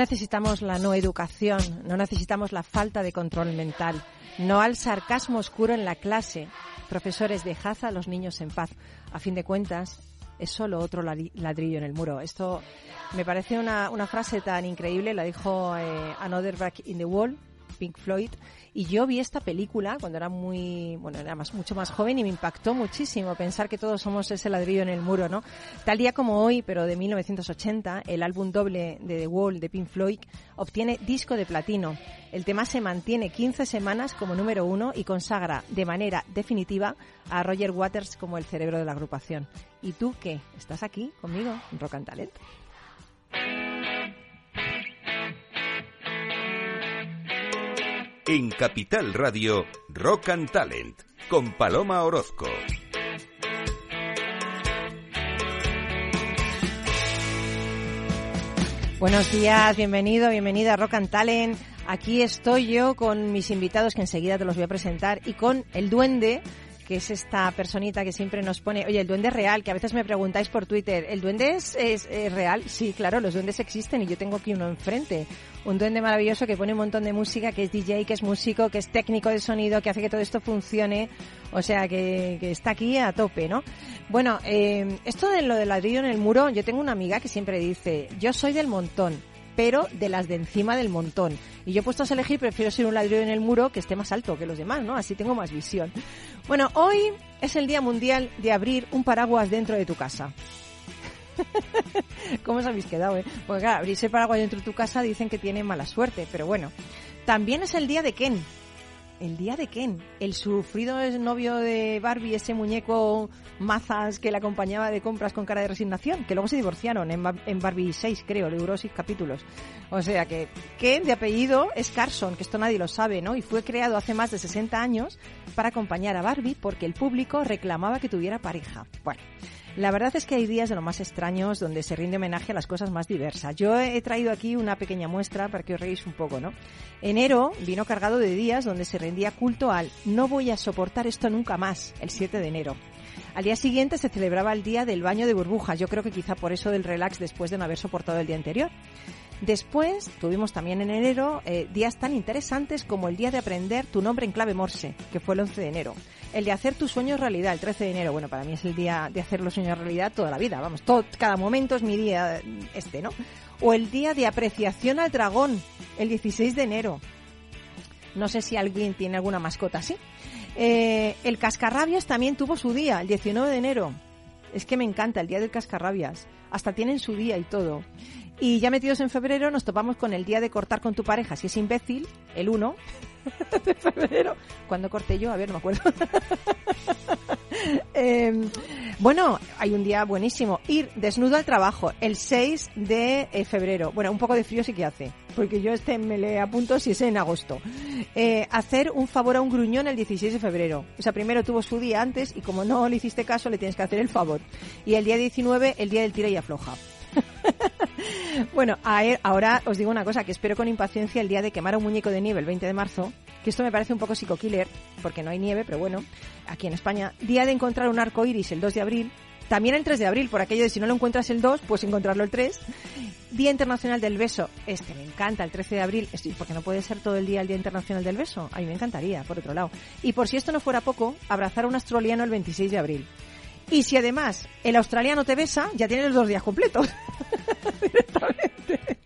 Necesitamos la no educación, no necesitamos la falta de control mental, no al sarcasmo oscuro en la clase. Profesores, dejad a los niños en paz. A fin de cuentas, es solo otro ladrillo en el muro. Esto me parece una, frase tan increíble, la dijo eh, Another Back in the Wall, Pink Floyd, y yo vi esta película cuando era muy, bueno, era más, mucho más joven y me impactó muchísimo pensar que todos somos ese ladrillo en el muro, ¿no? Tal día como hoy, pero de 1980, el álbum doble de The Wall de Pink Floyd obtiene disco de platino. El tema se mantiene 15 semanas como número uno y consagra de manera definitiva a Roger Waters como el cerebro de la agrupación. ¿Y tú qué? ¿Estás aquí conmigo en Rock and Talent? En Capital Radio, Rock and Talent, con Paloma Orozco. Buenos días, bienvenido, bienvenida a Rock and Talent. Aquí estoy yo con mis invitados que enseguida te los voy a presentar y con el duende que es esta personita que siempre nos pone, oye, el duende real, que a veces me preguntáis por Twitter, ¿el duende es, es, real? Sí, claro, los duendes existen y yo tengo aquí uno enfrente. Un duende maravilloso que pone un montón de música, que es DJ, que es músico, que es técnico de sonido, que hace que todo esto funcione. O sea, que, que está aquí a tope, ¿no? Bueno, eh, esto de lo del ladrillo en el muro, yo tengo una amiga que siempre dice, yo soy del montón pero de las de encima del montón. Y yo puesto a elegir, prefiero ser un ladrillo en el muro que esté más alto que los demás, ¿no? Así tengo más visión. Bueno, hoy es el Día Mundial de abrir un paraguas dentro de tu casa. ¿Cómo os habéis quedado, eh? Porque claro, abrirse paraguas dentro de tu casa dicen que tiene mala suerte, pero bueno. También es el día de Ken, el día de Ken, el sufrido novio de Barbie, ese muñeco mazas que le acompañaba de compras con cara de resignación, que luego se divorciaron en, Barbie 6, creo, duró 6 capítulos. O sea que Ken de apellido es Carson, que esto nadie lo sabe, ¿no? Y fue creado hace más de 60 años para acompañar a Barbie porque el público reclamaba que tuviera pareja. Bueno. La verdad es que hay días de lo más extraños donde se rinde homenaje a las cosas más diversas. Yo he traído aquí una pequeña muestra para que os reís un poco, ¿no? Enero vino cargado de días donde se rendía culto al no voy a soportar esto nunca más, el 7 de enero. Al día siguiente se celebraba el día del baño de burbujas. Yo creo que quizá por eso del relax después de no haber soportado el día anterior. Después tuvimos también en enero eh, días tan interesantes como el día de aprender tu nombre en clave Morse, que fue el 11 de enero el de hacer tus sueños realidad, el 13 de enero. Bueno, para mí es el día de hacer los sueños realidad toda la vida, vamos, todo, cada momento es mi día este, ¿no? O el día de apreciación al dragón, el 16 de enero. No sé si alguien tiene alguna mascota así. Eh, el cascarrabias también tuvo su día, el 19 de enero. Es que me encanta el día del cascarrabias. Hasta tienen su día y todo. Y ya metidos en febrero nos topamos con el día de cortar con tu pareja, si es imbécil, el 1 de febrero. ¿Cuándo corté yo? A ver, no me acuerdo. Em, bueno, hay un día buenísimo. Ir desnudo al trabajo, el 6 de eh, febrero. Bueno, un poco de frío sí que hace, porque yo este me le apunto si es en agosto. Eh, hacer un favor a un gruñón el 16 de febrero. O sea, primero tuvo su día antes y como no le hiciste caso, le tienes que hacer el favor. Y el día 19, el día del tira y afloja. bueno, ahora os digo una cosa, que espero con impaciencia el día de quemar un muñeco de nieve el 20 de marzo, que esto me parece un poco psico-killer, porque no hay nieve, pero bueno, aquí en España. Día de encontrar un arco iris el 2 de abril, También el 3 de abril, por aquello de si no lo encuentras el 2, pues encontrarlo el 3. Día Internacional del Beso. Este me encanta, el 13 de abril. Porque no puede ser todo el día el Día Internacional del Beso. A mí me encantaría, por otro lado. Y por si esto no fuera poco, abrazar a un australiano el 26 de abril. Y si además el australiano te besa, ya tienes los dos días completos. Directamente.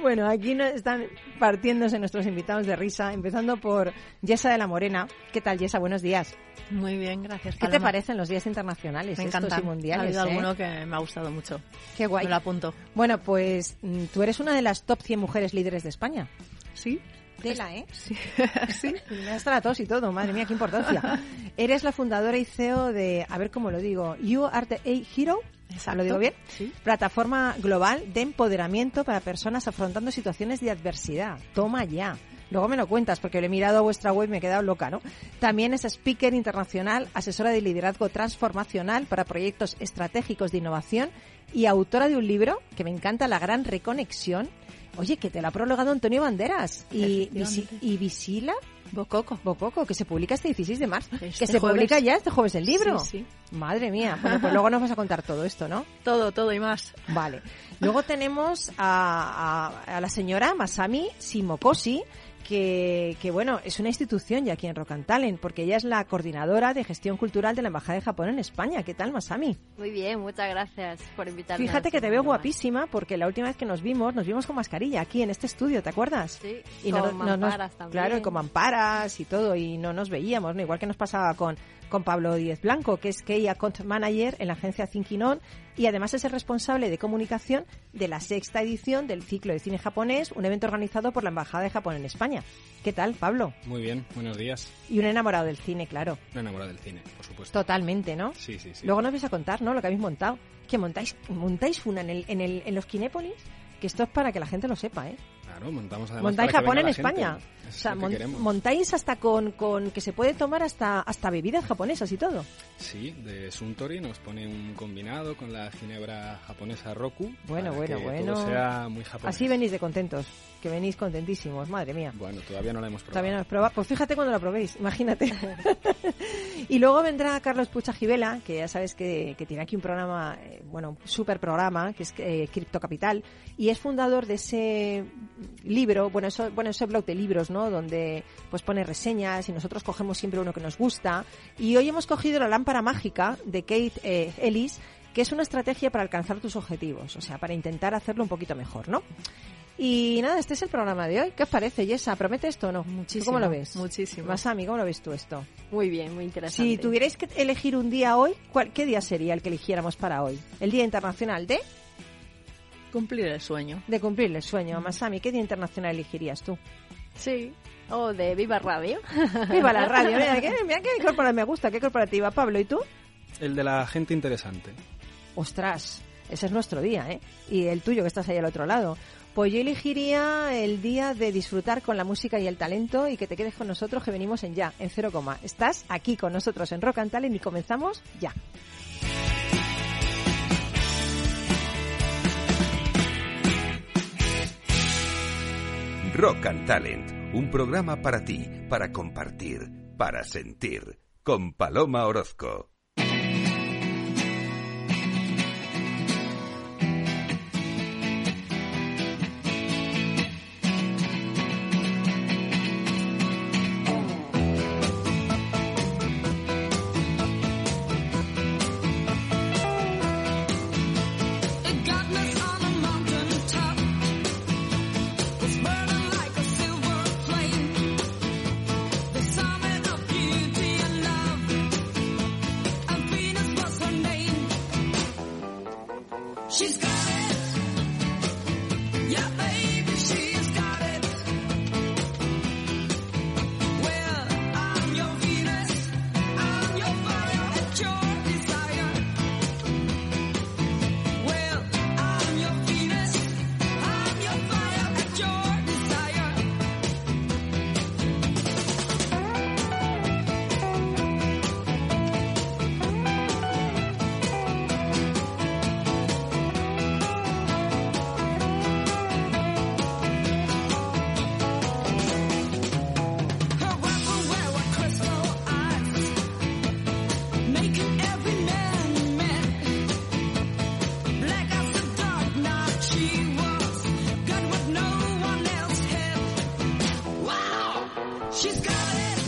Bueno, aquí nos están partiéndose nuestros invitados de risa, empezando por Yesa de la Morena. ¿Qué tal, Yesa? Buenos días. Muy bien, gracias. ¿Qué te parecen los días internacionales me estos y mundiales? Ha habido eh? alguno que me ha gustado mucho. Qué guay. Me lo apunto. Bueno, pues mm, tú eres una de las top 100 mujeres líderes de España. Sí. Tela, ¿eh? Sí. sí. Hasta la tos y todo, madre mía, qué importancia. Eres la fundadora y CEO de, a ver cómo lo digo, You Are the A Hero. Exacto. ¿Lo digo bien? Sí. Plataforma global de empoderamiento para personas afrontando situaciones de adversidad. Toma ya. Luego me lo cuentas porque lo he mirado a vuestra web y me he quedado loca, ¿no? También es speaker internacional, asesora de liderazgo transformacional para proyectos estratégicos de innovación y autora de un libro que me encanta, La Gran Reconexión. Oye, que te lo ha prologado Antonio Banderas y, Efectivamente. y Visila Bococo. Bococo, que se publica este 16 de marzo. Este que se jueves. publica ya este jueves el libro. Sí, sí. Madre mía. Bueno, pues luego nos vas a contar todo esto, ¿no? Todo, todo y más. Vale. Luego tenemos a, a- a la señora Masami Simokoshi, que, que, bueno, es una institución ya aquí en Rock and Talent, porque ella es la coordinadora de gestión cultural de la Embajada de Japón en España. ¿Qué tal, Masami? Muy bien, muchas gracias por invitarme. Fíjate que te veo guapísima, porque la última vez que nos vimos, nos vimos con mascarilla aquí en este estudio, ¿te acuerdas? Sí, y con no, mamparas también. Claro, y con mamparas y todo, y no nos veíamos, ¿no? Igual que nos pasaba con, con Pablo Díez Blanco, que es Key Account Manager en la agencia Thinking On, y además es el responsable de comunicación de la sexta edición del ciclo de cine japonés, un evento organizado por la Embajada de Japón en España. ¿Qué tal, Pablo? Muy bien, buenos días. Y un enamorado del cine, claro. He enamorado del cine, por supuesto. Totalmente, ¿no? Sí, sí, sí. Luego nos vais a contar, ¿no? Lo que habéis montado. Que montáis, montáis una en, el, en, el, en los Kinépolis, que esto es para que la gente lo sepa, ¿eh? Claro, montamos además montáis para que Japón en venga la gente. España. Eso O sea, lo que mon- queremos. montáis hasta con, con que se puede tomar hasta hasta bebidas japonesas y todo. Sí, de Suntory nos pone un combinado con la ginebra japonesa Roku. Bueno, para bueno, que bueno. Todo sea muy japonés. Así venís de contentos, que venís contentísimos, madre mía. Bueno, todavía no la hemos probado. Todavía no has probado. Pues fíjate cuando lo probéis, imagínate. y luego vendrá Carlos Pucha Gibela, que ya sabes que, que tiene aquí un programa, eh, bueno, un super programa, que es eh, Cripto Capital, y es fundador de ese libro, bueno, eso, bueno, ese blog de libros, ¿no? Donde pues pone reseñas y nosotros cogemos siempre uno que nos gusta. Y hoy hemos cogido la lámpara mágica de Kate eh, Ellis, que es una estrategia para alcanzar tus objetivos, o sea, para intentar hacerlo un poquito mejor, ¿no? Y nada, este es el programa de hoy. ¿Qué os parece, Yesa? ¿Promete esto o no? Muchísimo, ¿Tú ¿Cómo lo ves? muchísimo. Masami, ¿cómo lo ves tú esto? Muy bien, muy interesante. Si tuvierais que elegir un día hoy, ¿cuál, ¿qué día sería el que eligiéramos para hoy? ¿El Día Internacional de? Cumplir el sueño. De cumplir el sueño. Masami, ¿qué Día Internacional elegirías tú? Sí. O de Viva Radio. ¡Viva la radio! Mira, qué, mira qué corporativa me gusta, qué corporativa. Pablo, ¿y tú? El de la gente interesante. Ostras, ese es nuestro día, ¿eh? Y el tuyo, que estás ahí al otro lado. Pues yo elegiría el día de disfrutar con la música y el talento y que te quedes con nosotros, que venimos en ya, en cero coma. Estás aquí con nosotros en Rock and Talent y comenzamos ya. Rock and Talent, un programa para ti, para compartir, para sentir, con Paloma Orozco.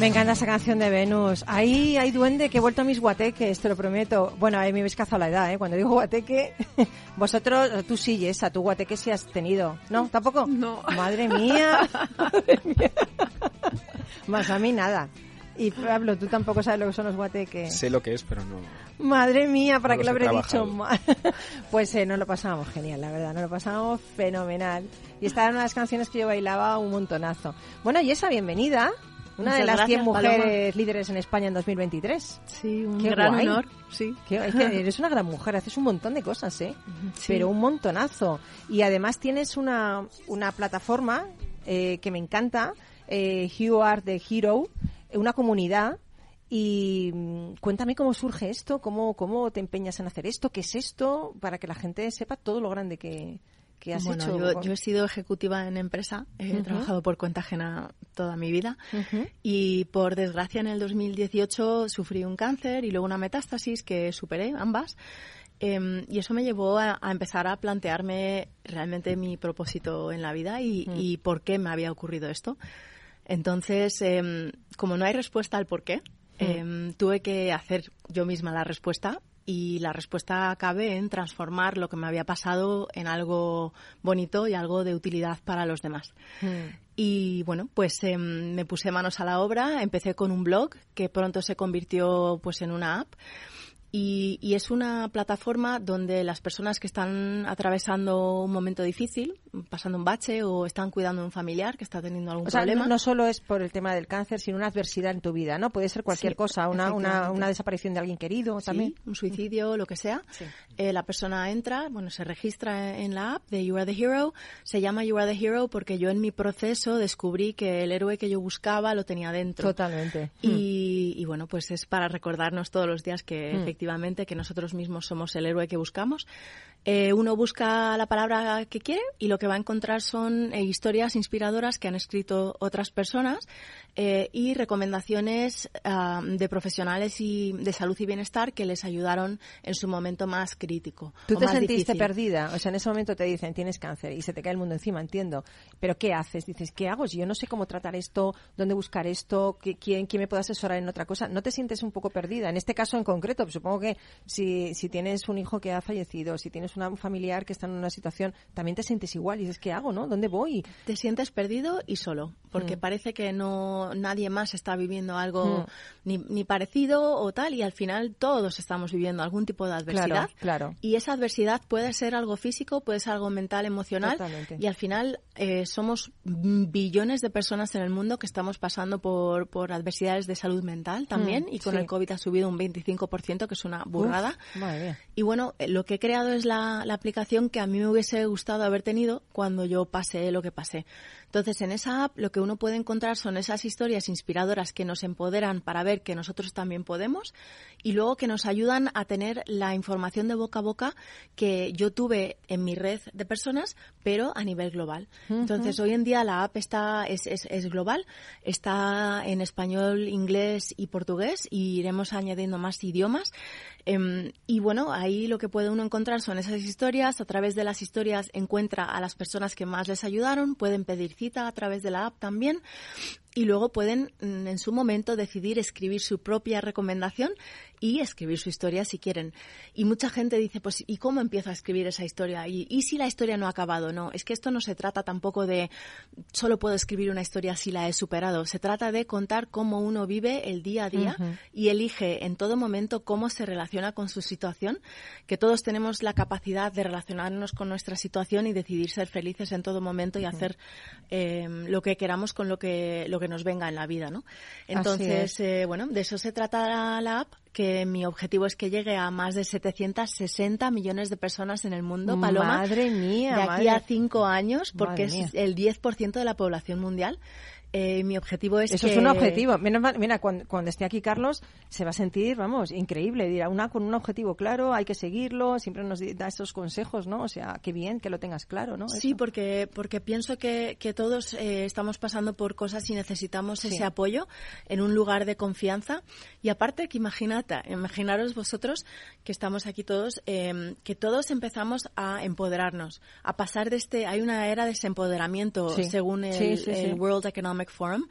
Me encanta esa canción de Venus. Ahí hay duende que he vuelto a mis guateques, te lo prometo. Bueno, ahí me habéis cazado la edad, ¿eh? Cuando digo guateque, vosotros, tú sí, esa, tu guateque sí has tenido. ¿No? ¿Tampoco? No. Madre mía. Madre mía. Más a mí nada. Y Pablo, tú tampoco sabes lo que son los guateques. Sé lo que es, pero no. Madre mía, ¿para No qué lo habré dicho trabajado. mal? Pues eh, nos lo pasábamos genial, la verdad, nos lo pasábamos fenomenal. Y esta era una de las canciones que yo bailaba un montonazo. Bueno, y esa bienvenida, una de las 100 gracias, Paloma. mujeres líderes en España en 2023. Sí, un Qué gran guay. honor. Sí. Que, es que eres una gran mujer, haces un montón de cosas, ¿eh? Sí. Pero un montonazo. Y además tienes una, una plataforma eh, que me encanta, eh, You Are the Hero, eh, una comunidad. Y mm, cuéntame cómo surge esto, cómo, cómo te empeñas en hacer esto, qué es esto, para que la gente sepa todo lo grande que, que has Bueno, hecho. yo, yo he sido ejecutiva en empresa, he Ujú. trabajado por cuenta ajena toda mi vida Ujú. y por desgracia en el 2018 sufrí un cáncer y luego una metástasis que superé ambas. Em, y eso me llevó a, a empezar a plantearme realmente mi propósito en la vida y, y por qué me había ocurrido esto. Entonces, em, como no hay respuesta al por qué, em, tuve que hacer yo misma la respuesta y la respuesta cabe en transformar lo que me había pasado en algo bonito y algo de utilidad para los demás. Mm. Y bueno, pues em, me puse manos a la obra, empecé con un blog que pronto se convirtió pues en una app. Y, y es una plataforma donde las personas que están atravesando un momento difícil, pasando un bache o están cuidando a un familiar que está teniendo algún O sea, problema. no, no solo es por el tema del cáncer, sino una adversidad en tu vida, ¿no? Puede ser cualquier Sí, cosa, una, una, una desaparición de alguien querido Sí, también. un suicidio, lo que sea. Sí. Eh, la persona entra, bueno, se registra en la app de You Are the Hero. Se llama You Are the Hero porque yo en mi proceso descubrí que el héroe que yo buscaba lo tenía dentro. Totalmente. Y, y bueno, pues es para recordarnos todos los días que Mm. efectivamente que nosotros mismos somos el héroe que buscamos. Eh, uno busca la palabra que quiere y lo que va a encontrar son eh, historias inspiradoras que han escrito otras personas eh, y recomendaciones ah, de profesionales y de salud y bienestar que les ayudaron en su momento más crítico. Tú te sentiste difícil. perdida, o sea, en ese momento te dicen tienes cáncer y se te cae el mundo encima, entiendo. Pero ¿qué haces? Dices, ¿qué hago? Yo no sé cómo tratar esto, dónde buscar esto, ¿Qui- quién, quién me puede asesorar en otra cosa. ¿No te sientes un poco perdida? En este caso en concreto, supongo que si, si tienes un hijo que ha fallecido, si tienes una- un familiar que está en una situación, también te sientes igual y dices, ¿qué hago? ¿No? ¿Dónde voy? te sientes perdido y solo, porque Mm. parece que no nadie más está viviendo algo Mm. ni, ni parecido o tal, y al final todos estamos viviendo algún tipo de adversidad. Claro, claro. Y esa adversidad puede ser algo físico, puede ser algo mental, emocional, Totalmente. y al final eh, somos mm, billones de personas en el mundo que estamos pasando por, por adversidades de salud mental también, Mm, y con sí. el COVID ha subido un 25%, que es una burrada. Uf, madre mía. Y bueno, eh, lo que he creado es la, la aplicación que a mí me hubiese gustado haber tenido cuando yo pasé lo que pasé. Entonces, en esa app lo que uno puede encontrar son esas historias inspiradoras que nos empoderan para ver que nosotros también podemos y luego que nos ayudan a tener la información de boca a boca que yo tuve en mi red de personas, pero a nivel global. Entonces, hoy en día la app está es, es, es global, está en español, inglés y portugués y iremos añadiendo más idiomas. Em, y bueno, ahí lo que puede uno encontrar son esas historias. A través de las historias encuentra a las personas que más les ayudaron. Pueden pedir a través de la app también. Y luego pueden, mm, en su momento, decidir escribir su propia recomendación y escribir su historia si quieren. Y mucha gente dice, pues, ¿y cómo empiezo a escribir esa historia? ¿Y, y si la historia no ha acabado? No, es que esto no se trata tampoco de solo puedo escribir una historia si la he superado. Se trata de contar cómo uno vive el día a día Ujú. y elige en todo momento cómo se relaciona con su situación, que todos tenemos la capacidad de relacionarnos con nuestra situación y decidir ser felices en todo momento y hacer eh, lo que queramos con lo que, lo que nos venga en la vida, ¿no? Entonces, es. eh, bueno, de eso se trata la, la app, que mi objetivo es que llegue a más de 760 millones de personas en el mundo, Paloma. Madre mía, de aquí madre. a cinco años, porque es el 10% de la población mundial. Eh, mi objetivo es Eso que... es un objetivo. Menos mal- mira, cuando, cuando esté aquí Carlos, se va a sentir, vamos, increíble. Dirá, una con un objetivo claro, hay que seguirlo, siempre nos da esos consejos, ¿no? O sea, qué bien que lo tengas claro, ¿no? Sí, Eso. porque, porque pienso que, que todos eh, estamos pasando por cosas y necesitamos Sí. ese apoyo en un lugar de confianza. Y aparte que imaginata, imaginaros vosotros que estamos aquí todos, eh, que todos empezamos a empoderarnos, a pasar de este, hay una era de desempoderamiento Sí. según el, Sí, sí, sí. el World Economic Forum.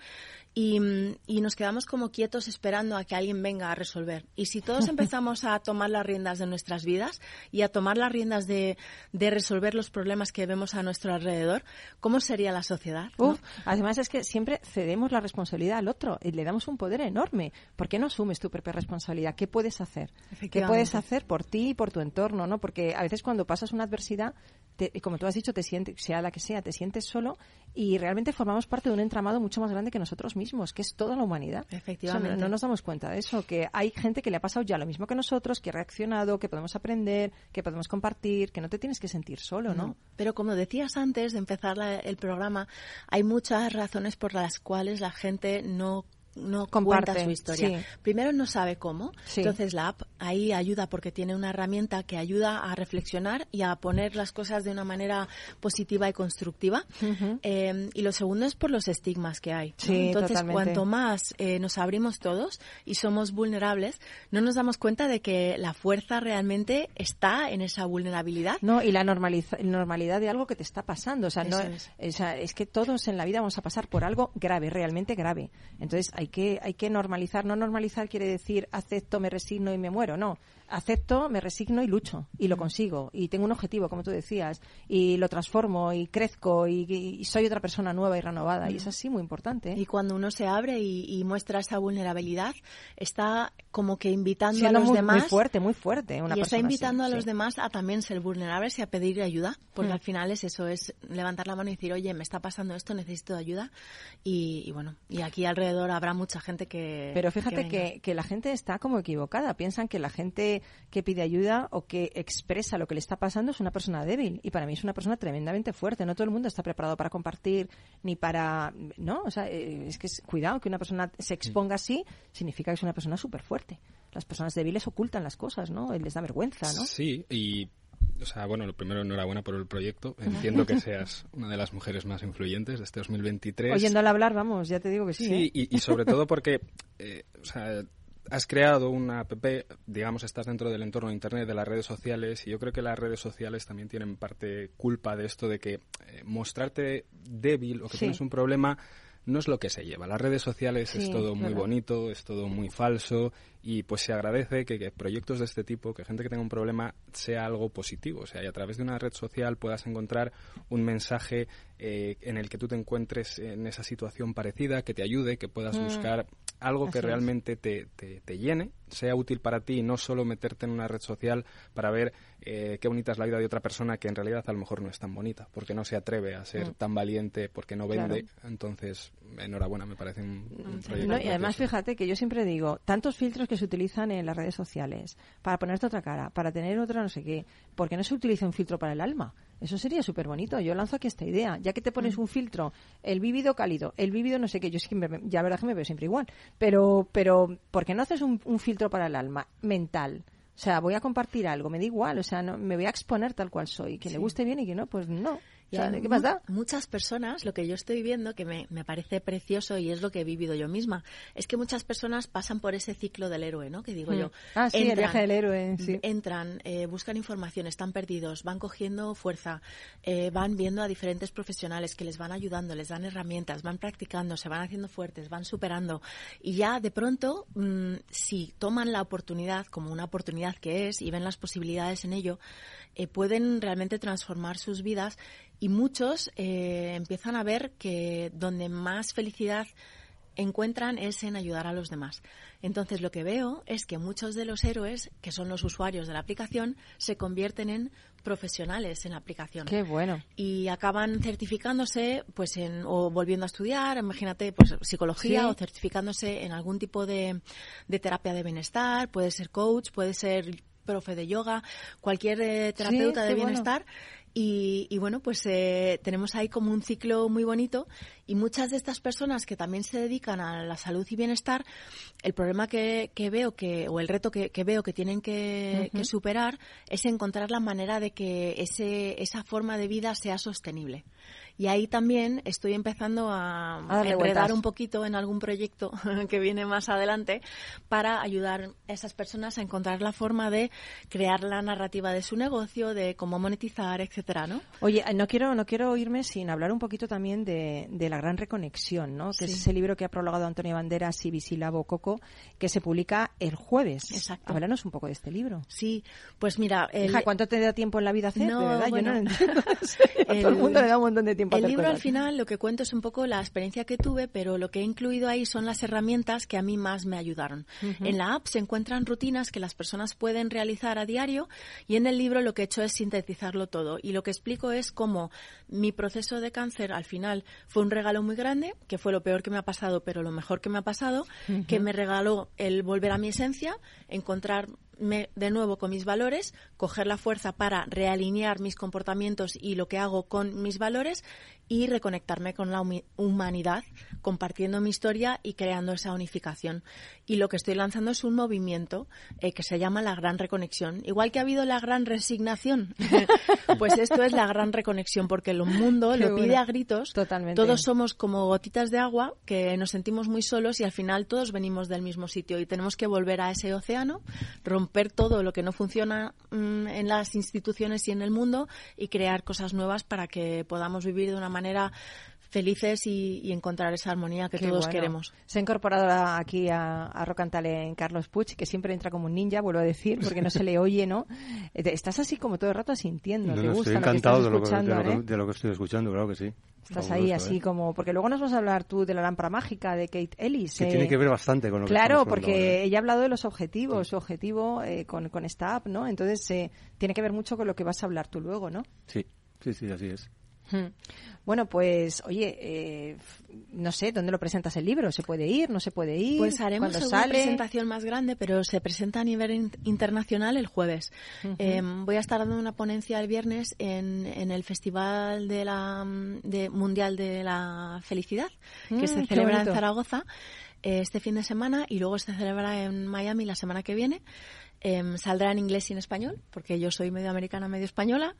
y, y nos quedamos como quietos esperando a que alguien venga a resolver. Y si todos empezamos a tomar las riendas de nuestras vidas y a tomar las riendas de, de resolver los problemas que vemos a nuestro alrededor, ¿cómo sería la sociedad? no? Uf, además es que siempre cedemos la responsabilidad al otro y le damos un poder enorme. ¿Por qué no asumes tu propia responsabilidad? ¿Qué puedes hacer? ¿Qué puedes hacer por ti y por tu entorno? ¿no? Porque a veces cuando pasas una adversidad, te- como tú has dicho, te sientes, sea la que sea, te sientes solo y realmente formamos parte de un entramado mucho más grande que nosotros mismos, que es toda la humanidad. Efectivamente. No nos damos cuenta de eso, que hay gente que le ha pasado ya lo mismo que nosotros, que ha reaccionado, que podemos aprender, que podemos compartir, que no te tienes que sentir solo, ¿no? No. Pero como decías antes de empezar la- el programa, hay muchas razones por las cuales la gente no no Comparte, cuenta su historia. sí. Primero no sabe cómo, Sí. entonces la app ahí ayuda porque tiene una herramienta que ayuda a reflexionar y a poner las cosas de una manera positiva y constructiva. Eh, y lo segundo es por los estigmas que hay. ¿no? Sí, Entonces, totalmente. cuanto más eh, nos abrimos todos y somos vulnerables, no nos damos cuenta de que la fuerza realmente está en esa vulnerabilidad. No, y la normalidad de algo que te está pasando. O sea, no, es. o sea, es que todos en la vida vamos a pasar por algo grave, realmente grave. Entonces hay que, hay que normalizar. No normalizar quiere decir acepto, me resigno y me muero. No. Acepto, me resigno y lucho. Y Mm. lo consigo. Y tengo un objetivo, como tú decías. Y lo transformo y crezco y, y soy otra persona nueva y renovada. Y es así muy importante. Mm. Y cuando uno se abre y, y muestra esa vulnerabilidad, está como que invitando Siendo a los muy, demás. muy fuerte, muy fuerte. Una y está invitando así, a los sí. demás a también ser vulnerables y a pedir ayuda, porque Mm. al final es eso, es levantar la mano y decir, oye, me está pasando esto, necesito ayuda. Y, y bueno, y aquí alrededor habrá mucha gente que. Pero fíjate que, que la gente está como equivocada. Piensan que la gente que pide ayuda o que expresa lo que le está pasando es una persona débil. Y para mí es una persona tremendamente fuerte. No todo el mundo está preparado para compartir ni para. ¿No? O sea, eh, es que es- cuidado que una persona se exponga así significa que es una persona súper fuerte. Las personas débiles ocultan las cosas, ¿no? Les da vergüenza, ¿no? Sí, y, o sea, bueno, lo primero, enhorabuena por el proyecto. Entiendo que seas una de las mujeres más influyentes de este 2023. Oyéndola hablar, vamos, ya te digo que sí. Sí, ¿eh? y, y sobre todo porque, eh, o sea, has creado una app, digamos, estás dentro del entorno de Internet, de las redes sociales, y yo creo que las redes sociales también tienen parte culpa de esto de que eh, mostrarte débil o que Sí. tienes un problema no es lo que se lleva. Las redes sociales Sí, es todo muy bonito, es todo muy falso y pues se agradece que, que proyectos de este tipo, que gente que tenga un problema sea algo positivo. O sea, y a través de una red social puedas encontrar un mensaje eh, en el que tú te encuentres en esa situación parecida, que te ayude, que puedas Mm. buscar algo que Así realmente te, te, te llene, sea útil para ti y no solo meterte en una red social para ver eh, qué bonita es la vida de otra persona que en realidad a lo mejor no es tan bonita, porque no se atreve a ser Mm. tan valiente, porque no vende. Claro. Entonces, enhorabuena, me parece un, un proyecto. No, y además, fíjate que yo siempre digo, tantos filtros que se utilizan en las redes sociales para ponerte otra cara, para tener otra no sé qué, ¿por qué no se utiliza un filtro para el alma? Eso sería súper bonito. Yo lanzo aquí esta idea. Ya que te pones un filtro, el vívido cálido, el vívido no sé qué, yo siempre, ya la verdad que me veo siempre igual, pero, pero ¿por qué no haces un, un filtro para el alma mental? O sea, voy a compartir algo, me da igual, o sea, no, me voy a exponer tal cual soy. Que le guste bien y que no, pues no. O sea, ¿qué da? Muchas personas, lo que yo estoy viendo, que me, me parece precioso y es lo que he vivido yo misma, es que muchas personas pasan por ese ciclo del héroe, ¿no? Que digo Mm. yo. Ah, sí, el viaje del héroe, sí. Entran, eh, buscan información, están perdidos, van cogiendo fuerza, eh, van viendo a diferentes profesionales que les van ayudando, les dan herramientas, van practicando, se van haciendo fuertes, van superando. Y ya de pronto, mm, si toman la oportunidad como una oportunidad que es y ven las posibilidades en ello, eh, pueden realmente transformar sus vidas y muchos eh, empiezan a ver que donde más felicidad encuentran es en ayudar a los demás. Entonces lo que veo es que muchos de los héroes, que son los usuarios de la aplicación, se convierten en profesionales en la aplicación Qué bueno. y acaban certificándose pues en o volviendo a estudiar imagínate pues psicología Sí. o certificándose en algún tipo de, de terapia de bienestar puede ser coach puede ser profe de yoga cualquier eh, terapeuta de bueno. bienestar y, y bueno, pues eh, tenemos ahí como un ciclo muy bonito y muchas de estas personas que también se dedican a la salud y bienestar, el problema que, que veo que, o el reto que, que veo que tienen que, que superar es encontrar la manera de que ese, esa forma de vida sea sostenible. Y ahí también estoy empezando a, A enredar vueltas. un poquito en algún proyecto que viene más adelante para ayudar a esas personas a encontrar la forma de crear la narrativa de su negocio, de cómo monetizar, etcétera ¿no? Oye, no quiero, no quiero irme sin hablar un poquito también de, de la gran reconexión, ¿no? Que es ese libro que ha prologado Antonio Banderas y Visilabo Coco, que se publica el jueves. Exacto. Háblanos un poco de este libro. Sí, pues mira, el, Hija, ¿cuánto te da tiempo en la vida hacer? No, de verdad, bueno. yo no lo entiendo. A todo El- mundo le da un montón de tiempo El hacer libro al final lo que cuento es un poco la experiencia que tuve, pero lo que he incluido ahí son las herramientas que a mí más me ayudaron. En la app se encuentran rutinas que las personas pueden realizar a diario y en el libro lo que he hecho es sintetizarlo todo. Y lo que explico es cómo mi proceso de cáncer al final fue un regalo muy grande, que fue lo peor que me ha pasado, pero lo mejor que me ha pasado, que me regaló el volver a mi esencia, de nuevo con mis valores, coger la fuerza para realinear mis comportamientos y lo que hago con mis valores y reconectarme con la humanidad, compartiendo mi historia y creando esa unificación. Y lo que estoy lanzando es un movimiento eh, que se llama la gran reconexión. Igual que ha habido la gran resignación, pues esto es la gran reconexión, porque el mundo lo pide a gritos. Totalmente. Todos somos como gotitas de agua que nos sentimos muy solos y al final todos venimos del mismo sitio y tenemos que volver a ese océano, romper todo lo que no funciona mm, en las instituciones y en el mundo y crear cosas nuevas para que podamos vivir de una manera felices y, y encontrar esa armonía que Qué todos bueno. queremos. Se ha incorporado aquí a, a Rocantale en Carlos Puig, que siempre entra como un ninja, vuelvo a decir, porque no se le oye, ¿no? Eh, Estás así como todo el rato asintiendo, No, te no, gusta estoy lo que encantado estás de lo, que, escuchando, de, lo que, ¿eh? de lo que estoy escuchando, claro que sí. Estás Fabuloso, ahí ¿eh? así como... Porque luego nos vas a hablar tú de la lámpara mágica de Kate Ellis. Que eh, tiene que ver bastante con lo que Claro, estamos hablando porque ahora. ella ha hablado de los objetivos, su objetivo eh, con, con esta app, ¿no? Entonces, eh, tiene que ver mucho con lo que vas a hablar tú luego, ¿no? Sí, sí, sí, así es. Bueno, pues, oye, eh, no sé, ¿dónde lo presentas el libro? ¿Se puede ir? ¿No se puede ir? Pues haremos ¿Cuándo una presentación más grande, pero se presenta a nivel in- internacional el jueves. Eh, voy a estar dando una ponencia el viernes en, en el Festival de la, mm, de Mundial de la Felicidad, Mm, que se qué celebra en. Zaragoza eh, este fin de semana y luego se celebra en Miami la semana que viene. Em, saldrá en inglés y en español, porque yo soy medio americana, medio española.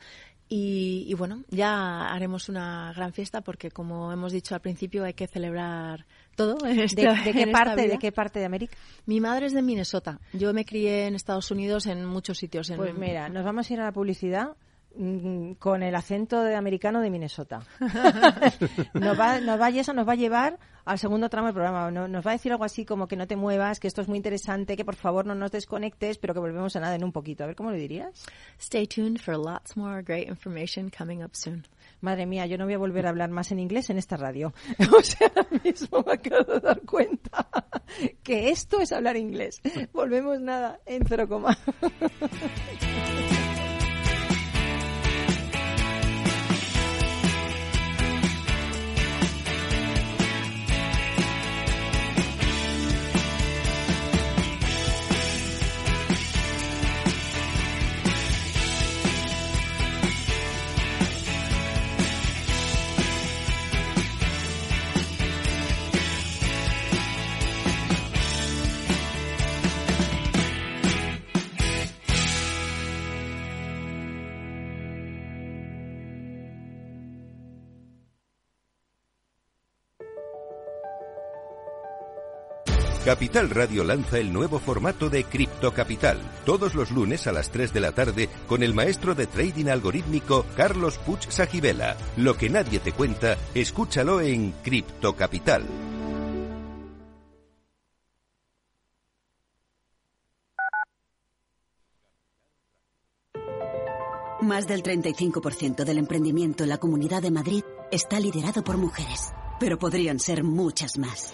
Y, y bueno, ya haremos una gran fiesta porque, como hemos dicho al principio, hay que celebrar todo. en ¿De, esta- de qué en parte, vida. ¿De qué parte de América? Mi madre es de Minnesota. Yo me crié en Estados Unidos en muchos sitios. En, Pues mira, nos vamos a ir a la publicidad con el acento de americano de Minnesota. nos, va, nos, va, eso nos va a llevar al segundo tramo del programa. No- Nos va a decir algo así como que no te muevas, que esto es muy interesante, que por favor no nos desconectes, pero que volvemos a nada en un poquito. A ver, ¿cómo lo dirías? Stay tuned for lots more great information coming up soon. Madre mía, yo no voy a volver a hablar más en inglés en esta radio. O sea, ahora mismo me acabo de dar cuenta que esto es hablar inglés. Volvemos nada en cero coma. Capital Radio lanza el nuevo formato de Cripto Capital, todos los lunes a las 3 de la tarde con el maestro de trading algorítmico Carlos Puch Sajibela. Lo que nadie te cuenta, escúchalo en Cripto Capital. Más del 35% del emprendimiento en la Comunidad de Madrid está liderado por mujeres, pero podrían ser muchas más.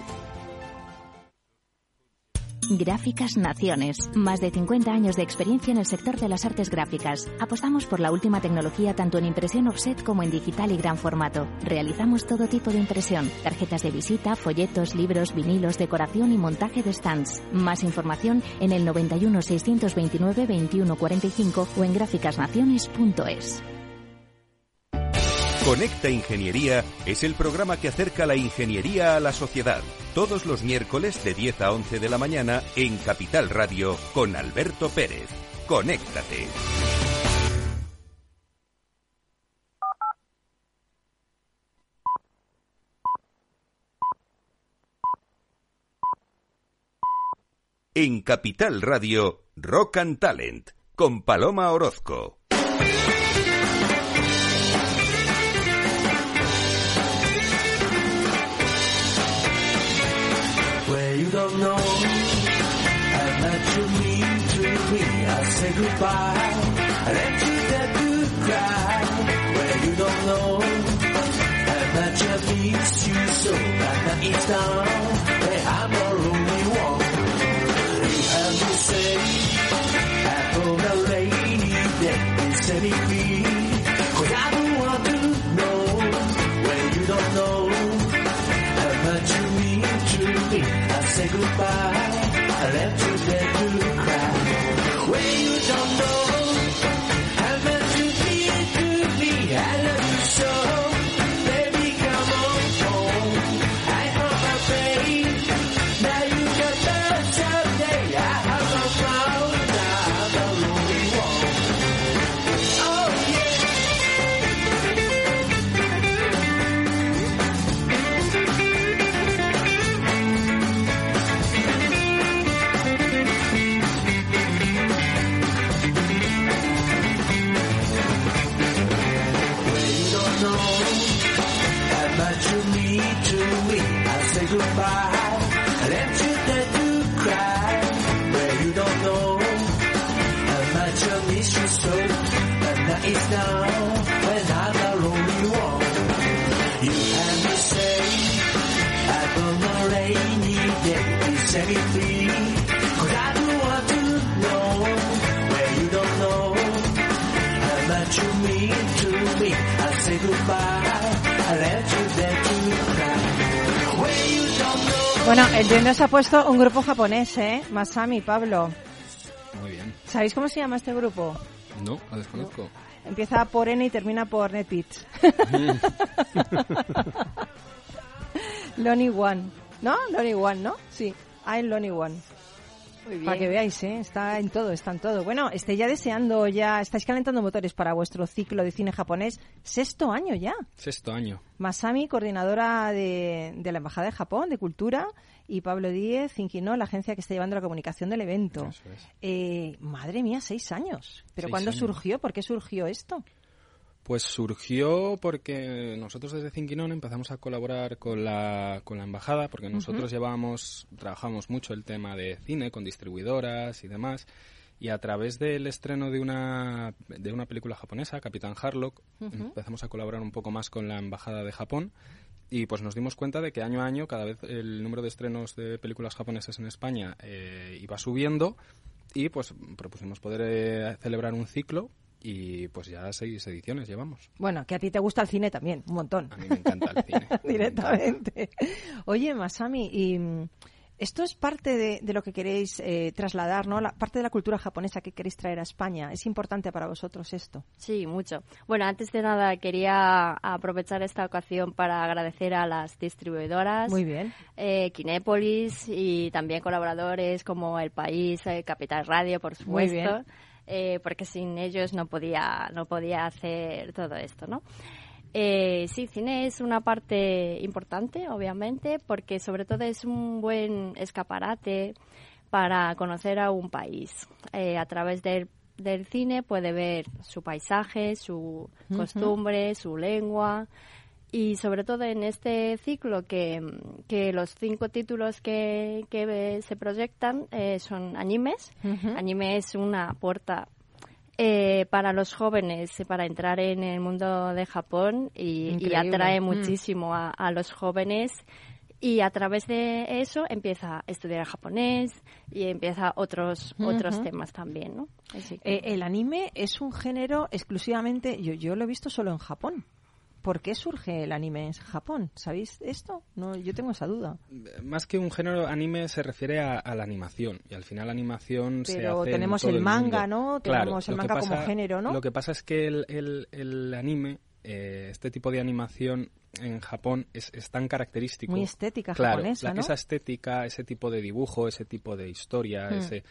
Gráficas Naciones. Más de 50 años de experiencia en el sector de las artes gráficas. Apostamos por la última tecnología tanto en impresión offset como en digital y gran formato. Realizamos todo tipo de impresión. Tarjetas de visita, folletos, libros, vinilos, decoración y montaje de stands. Más información en el 91 629 2145 o en gráficasnaciones.es. Conecta Ingeniería es el programa que acerca la ingeniería a la sociedad todos los miércoles de 10 a 11 de la mañana en Capital Radio con Alberto Pérez. Conéctate. En Capital Radio, Rock and Talent, con Paloma Orozco. know I met you mean to me I say goodbye. Let you that to cry. Where you don't know I met you leaves you so that it's down goodbye. Bueno, entiendo se ha puesto un grupo japonés, ¿eh? Masami, Pablo. Muy bien. ¿Sabéis cómo se llama este grupo? No, lo desconozco. Empieza por N y termina por Netbeats. Lonely One. ¿No? Lonely One, ¿no? Sí. I'm Lonely One. Para que veáis, ¿eh? Está en todo, está en todo. Bueno, estoy ya deseando, ya estáis calentando motores para vuestro ciclo de cine japonés. Sexto año ya. Sexto año. Masami, coordinadora de, de la Embajada de Japón de Cultura, y Pablo Díez, Inquino, la agencia que está llevando la comunicación del evento. Eso es. Eh, madre mía, seis años. ¿Pero Seis cuándo años. surgió? ¿Por qué surgió esto? Pues surgió porque nosotros desde Cinquinón empezamos a colaborar con la, con la embajada, porque nosotros llevábamos, trabajamos mucho el tema de cine con distribuidoras y demás, y a través del estreno de una, de una película japonesa, Capitán Harlock, empezamos a colaborar un poco más con la embajada de Japón, y pues nos dimos cuenta de que año a año cada vez el número de estrenos de películas japonesas en España eh, iba subiendo, y pues propusimos poder eh, celebrar un ciclo y pues ya seis ediciones llevamos. Bueno, que a ti te gusta el cine también, un montón. A mí me encanta el cine. Directamente. Oye, Masami, y mm, esto es parte de, de lo que queréis eh, trasladar, ¿no? La, parte de la cultura japonesa que queréis traer a España. ¿Es importante para vosotros esto? Sí, mucho. Bueno, antes de nada quería aprovechar esta ocasión para agradecer a las distribuidoras, Muy bien. eh, Kinépolis y también colaboradores como El País, eh, Capital Radio, por Muy supuesto, bien. Eh, porque sin ellos no podía no podía hacer todo esto, ¿no? Eh, sí, cine es una parte importante, obviamente, porque sobre todo es un buen escaparate para conocer a un país. Eh, a través del, del cine puede ver su paisaje, su costumbre, su lengua. Y sobre todo en este ciclo que, que los cinco títulos que, que se proyectan eh, son animes. Anime es una puerta eh, para los jóvenes eh, para entrar en el mundo de Japón y, atrae Mm. muchísimo a, a los jóvenes y a través de eso empieza a estudiar japonés y empieza otros otros temas también, ¿no? Así que- Eh, el anime es un género exclusivamente, yo, yo lo he visto solo en Japón. ¿Por qué surge el anime en Japón? ¿Sabéis esto? No, yo tengo esa duda. Más que un género anime se refiere a, a la animación y al final la animación se Pero hace en tenemos todo el manga. ¿no? Claro, Tenemos el manga como género, ¿no? Lo que pasa es que el, el- el anime, eh, este tipo de animación en Japón es, es tan característico. Muy estética Claro, japonesa, la- ¿no? esa estética, ese tipo de dibujo, ese tipo de historia, Hmm. ese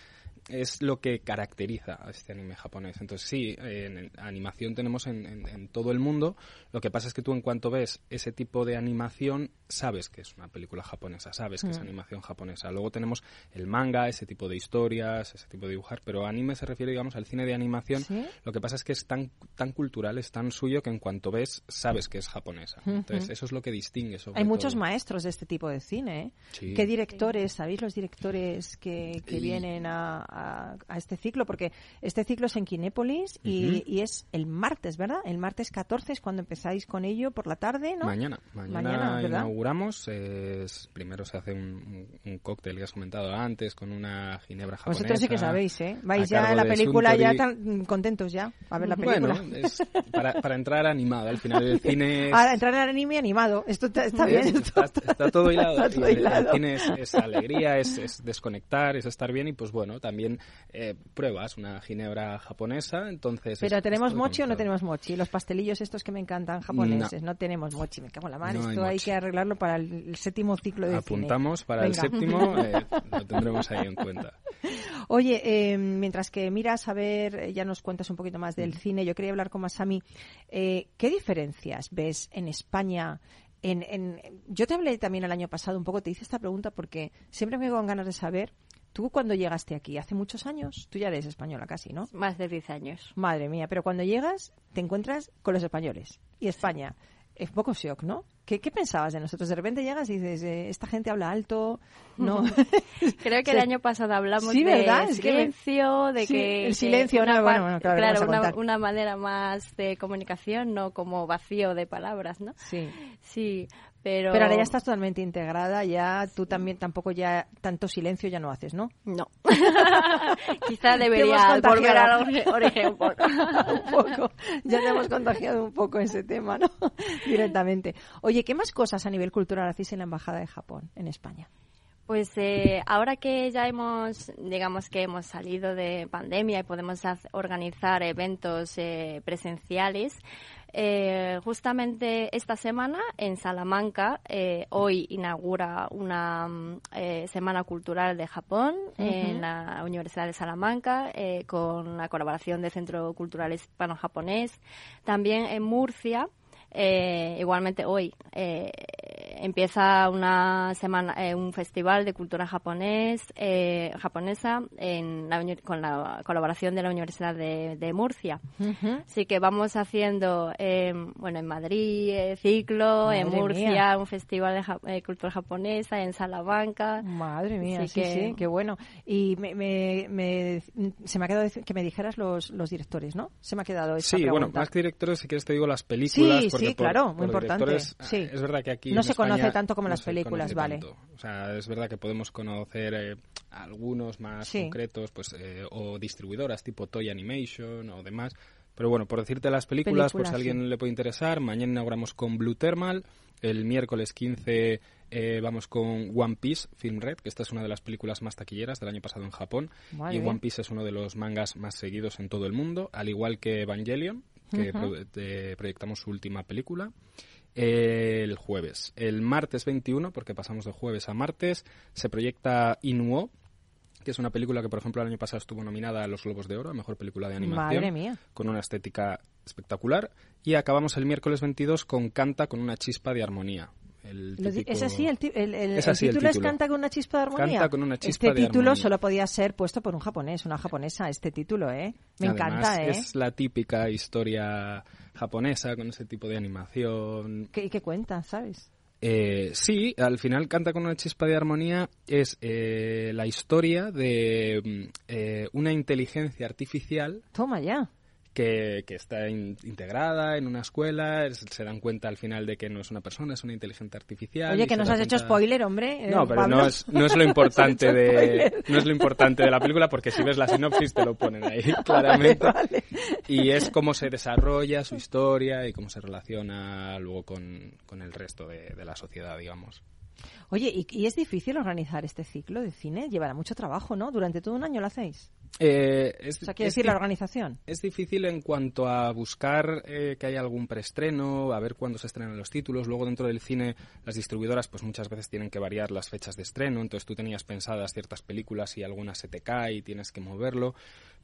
es lo que caracteriza a este anime japonés. Entonces sí, en, en animación tenemos en, en- en todo el mundo. Lo que pasa es que tú en cuanto ves ese tipo de animación sabes que es una película japonesa, sabes que es Mm. animación japonesa. Luego tenemos el manga, ese tipo de historias, ese tipo de dibujar, pero anime se refiere, digamos, al cine de animación. ¿Sí? Lo que pasa es que es tan, tan cultural, es tan suyo que en cuanto ves sabes que es japonesa. Entonces eso es lo que distingue sobre Hay muchos todo. maestros de este tipo de cine. ¿eh? Sí. ¿Qué directores, sabéis los directores que, que Y- vienen a, a- a este ciclo? Porque este ciclo es en Kinépolis y, Ujú. y es el martes, ¿verdad? El martes 14 es cuando empezáis con ello por la tarde, ¿no? Mañana, mañana, Mañana, inauguramos. primero se hace un, un- cóctel que has comentado antes con una ginebra japonesa. Vosotros sí que sabéis, ¿eh? Vais a ya en la película ya Suntory. tan mm, contentos ya a ver la película. Bueno, es para, para entrar animado. Al final el cine es... Ahora, entrar en el anime animado. Esto está, está bien. es- esto está, está todo hilado. está todo Y el- el hilado. cine es, es alegría, es, es desconectar, es estar bien y pues bueno, también eh, pruebas una ginebra japonesa, entonces... Pero es- ¿tenemos es mochi o no tenemos mochi? Los pastelillos estos que me encantan japoneses. No, tenemos mochi. Me cago en la mano. No Esto hay que arreglarlo para el, el séptimo ciclo de cine. Apuntamos para el séptimo, eh, lo tendremos ahí en cuenta. Oye, eh, mientras que miras a ver, eh, ya nos cuentas un poquito más Mm. del cine, yo quería hablar con Masami. Eh, ¿Qué diferencias ves en España? En, en- yo te hablé también el año pasado un poco, te hice esta pregunta porque siempre me con ganas de saber, tú cuando llegaste aquí, hace muchos años, tú ya eres española casi, ¿no? Más de 10 años. Madre mía, pero cuando llegas te encuentras con los españoles y España. Es un poco shock, ¿no? ¿Qué, qué pensabas de nosotros? De repente llegas y dices, eh, esta gente habla alto, ¿no? Creo que el año pasado hablamos Sí, de silencio, de Sí, que... el silencio, una no, bueno, bueno, claro, claro, una, una manera más de comunicación, no como vacío de palabras, ¿no? Sí. Sí, pero... Pero ahora ya estás totalmente integrada, ya tú también tampoco ya tanto silencio ya no haces, ¿no? No. Quizá Te debería volver a la un poco. un poco. Ya te hemos contagiado un poco ese tema, ¿no? Directamente. Oye, ¿qué más cosas a nivel cultural hacéis en la Embajada de Japón, en España? Pues eh, ahora que ya hemos, digamos que hemos salido de pandemia y podemos organizar eventos eh, presenciales, eh, justamente esta semana en Salamanca, eh, hoy inaugura una mm, eh, Semana Cultural de Japón en la Universidad de Salamanca con la colaboración del Centro Cultural Hispano-Japonés. También en Murcia, igualmente hoy empieza una semana, eh, un festival de cultura japonés, eh, japonesa en la uni- con la colaboración de la Universidad de, de Murcia. Así que vamos haciendo, eh, bueno, en Madrid, eh, ciclo, en Murcia, mía. un festival de ja- eh, cultura japonesa, en Salamanca. Madre mía, Así sí, que- sí, qué bueno. Y me, me- me- se me ha quedado que me dijeras los, los directores, ¿no? Se me ha quedado esa Sí, bueno, más que directores, si quieres te digo las películas. Sí, porque sí, por- claro, por muy importante. Sí. Es verdad que aquí No en se conoce tanto como no las películas, vale. tanto. O sea, es verdad que podemos conocer eh, algunos más Sí. concretos, pues eh, o distribuidoras tipo Toy Animation o demás. Pero bueno, por decirte las películas, por si a Películas, alguien le puede interesar, mañana inauguramos con Blue Thermal, el miércoles 15 eh, vamos con One Piece Film Red, que esta es una de las películas más taquilleras del año pasado en Japón. Y. One Piece es uno de los mangas más seguidos en todo el mundo, al igual que Evangelion, que pro- eh, proyectamos su última película. El jueves. El martes 21, porque pasamos de jueves a martes, se proyecta Inuo, que es una película que, por ejemplo, el año pasado estuvo nominada a los Globos de Oro, a Mejor Película de Animación. Madre mía. Con una estética espectacular. Y acabamos el miércoles 22 con Canta con una chispa de armonía. El típico- ¿Es así el, el, el- Es así el título? es. Canta con una chispa de armonía? Canta con una chispa Este de título armonía. solo podía ser puesto por un japonés, una japonesa, este título, ¿eh? Me Además, encanta, ¿eh? Es la típica historia japonesa con ese tipo de animación. ¿Qué, ¿Qué cuenta, sabes? Eh, sí, al final Canta con una chispa de armonía es eh, la historia de mm, eh, una inteligencia artificial Toma ya. Que, que está in- integrada en una escuela, es- se dan cuenta al final de que no es una persona, es una inteligencia artificial. Oye, que nos has hecho spoiler, hombre. eh, No, pero no es, no es lo importante de no es lo importante de la película porque si ves la sinopsis te lo ponen ahí claramente Vale, y es cómo se desarrolla su historia y cómo se relaciona luego con, con el resto de, de la sociedad, digamos. Oye, ¿y, y es difícil organizar este ciclo de cine? Llevará mucho trabajo, ¿no? Durante todo un año lo hacéis. Eh, es, O sea, quiere decir la organización. Es difícil en cuanto a buscar eh, que haya algún preestreno, a ver cuándo se estrenan los títulos. Luego dentro del cine las distribuidoras pues muchas veces tienen que variar las fechas de estreno, entonces tú tenías pensadas ciertas películas y alguna se te cae y tienes que moverlo.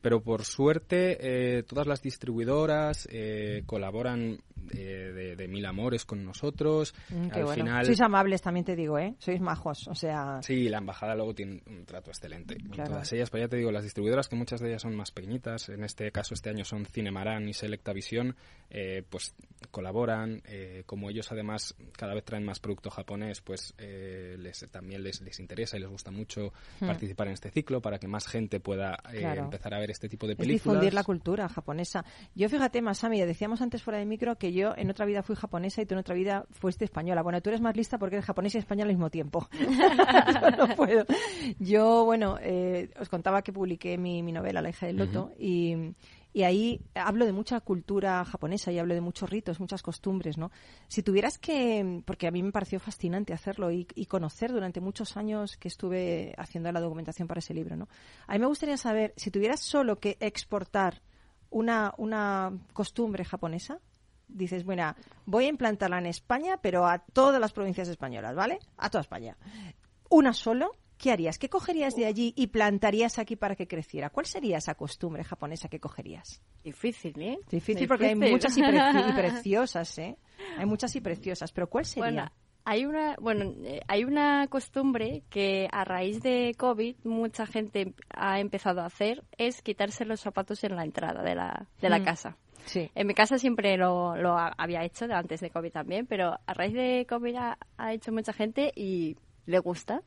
Pero por suerte eh, todas las distribuidoras eh, colaboran eh, de, de mil amores con nosotros. Mm, Al bueno. final Sois amables, también te digo, ¿eh? Sois majos, o sea... Sí, la embajada luego tiene un trato excelente con Claro. todas ellas, pero ya te digo, las distribuidoras, que muchas de ellas son más pequeñitas, en este caso este año son Cinemarán y Selecta Visión, eh, pues colaboran, eh, como ellos además cada vez traen más producto japonés, pues eh, les, también les, les interesa y les gusta mucho Hmm. participar en este ciclo para que más gente pueda eh, Claro. empezar a ver este tipo de Es películas. difundir la cultura japonesa. Yo fíjate, Masami, decíamos antes fuera de micro que yo en otra vida fui japonesa y tú en otra vida fuiste española. Bueno, tú eres más lista porque eres japonesa y española al mismo tiempo. yo no puedo. Yo, bueno, eh, os contaba que publiqué mi, mi novela, La hija del loto, y, y ahí hablo de mucha cultura japonesa y hablo de muchos ritos, muchas costumbres, ¿no? Si tuvieras que, porque a mí me pareció fascinante hacerlo y, y conocer durante muchos años que estuve haciendo la documentación para ese libro, ¿no? A mí me gustaría saber, si tuvieras solo que exportar una, una costumbre japonesa, dices, bueno, voy a implantarla en España, pero a todas las provincias españolas, ¿vale? A toda España. Una solo, ¿qué harías? ¿Qué cogerías de allí y plantarías aquí para que creciera? ¿Cuál sería esa costumbre japonesa que cogerías? Difícil, ¿eh? Difícil porque hay muchas y, preci- y preciosas, ¿eh? Hay muchas y preciosas, pero ¿cuál sería? Bueno, hay una, bueno, eh, hay una costumbre que a raíz de COVID mucha gente ha empezado a hacer, es quitarse los zapatos en la entrada de la, de la Mm. casa. Sí. En mi casa siempre lo, lo ha- había hecho, antes de COVID también, pero a raíz de COVID ha, ha hecho mucha gente y le gusta.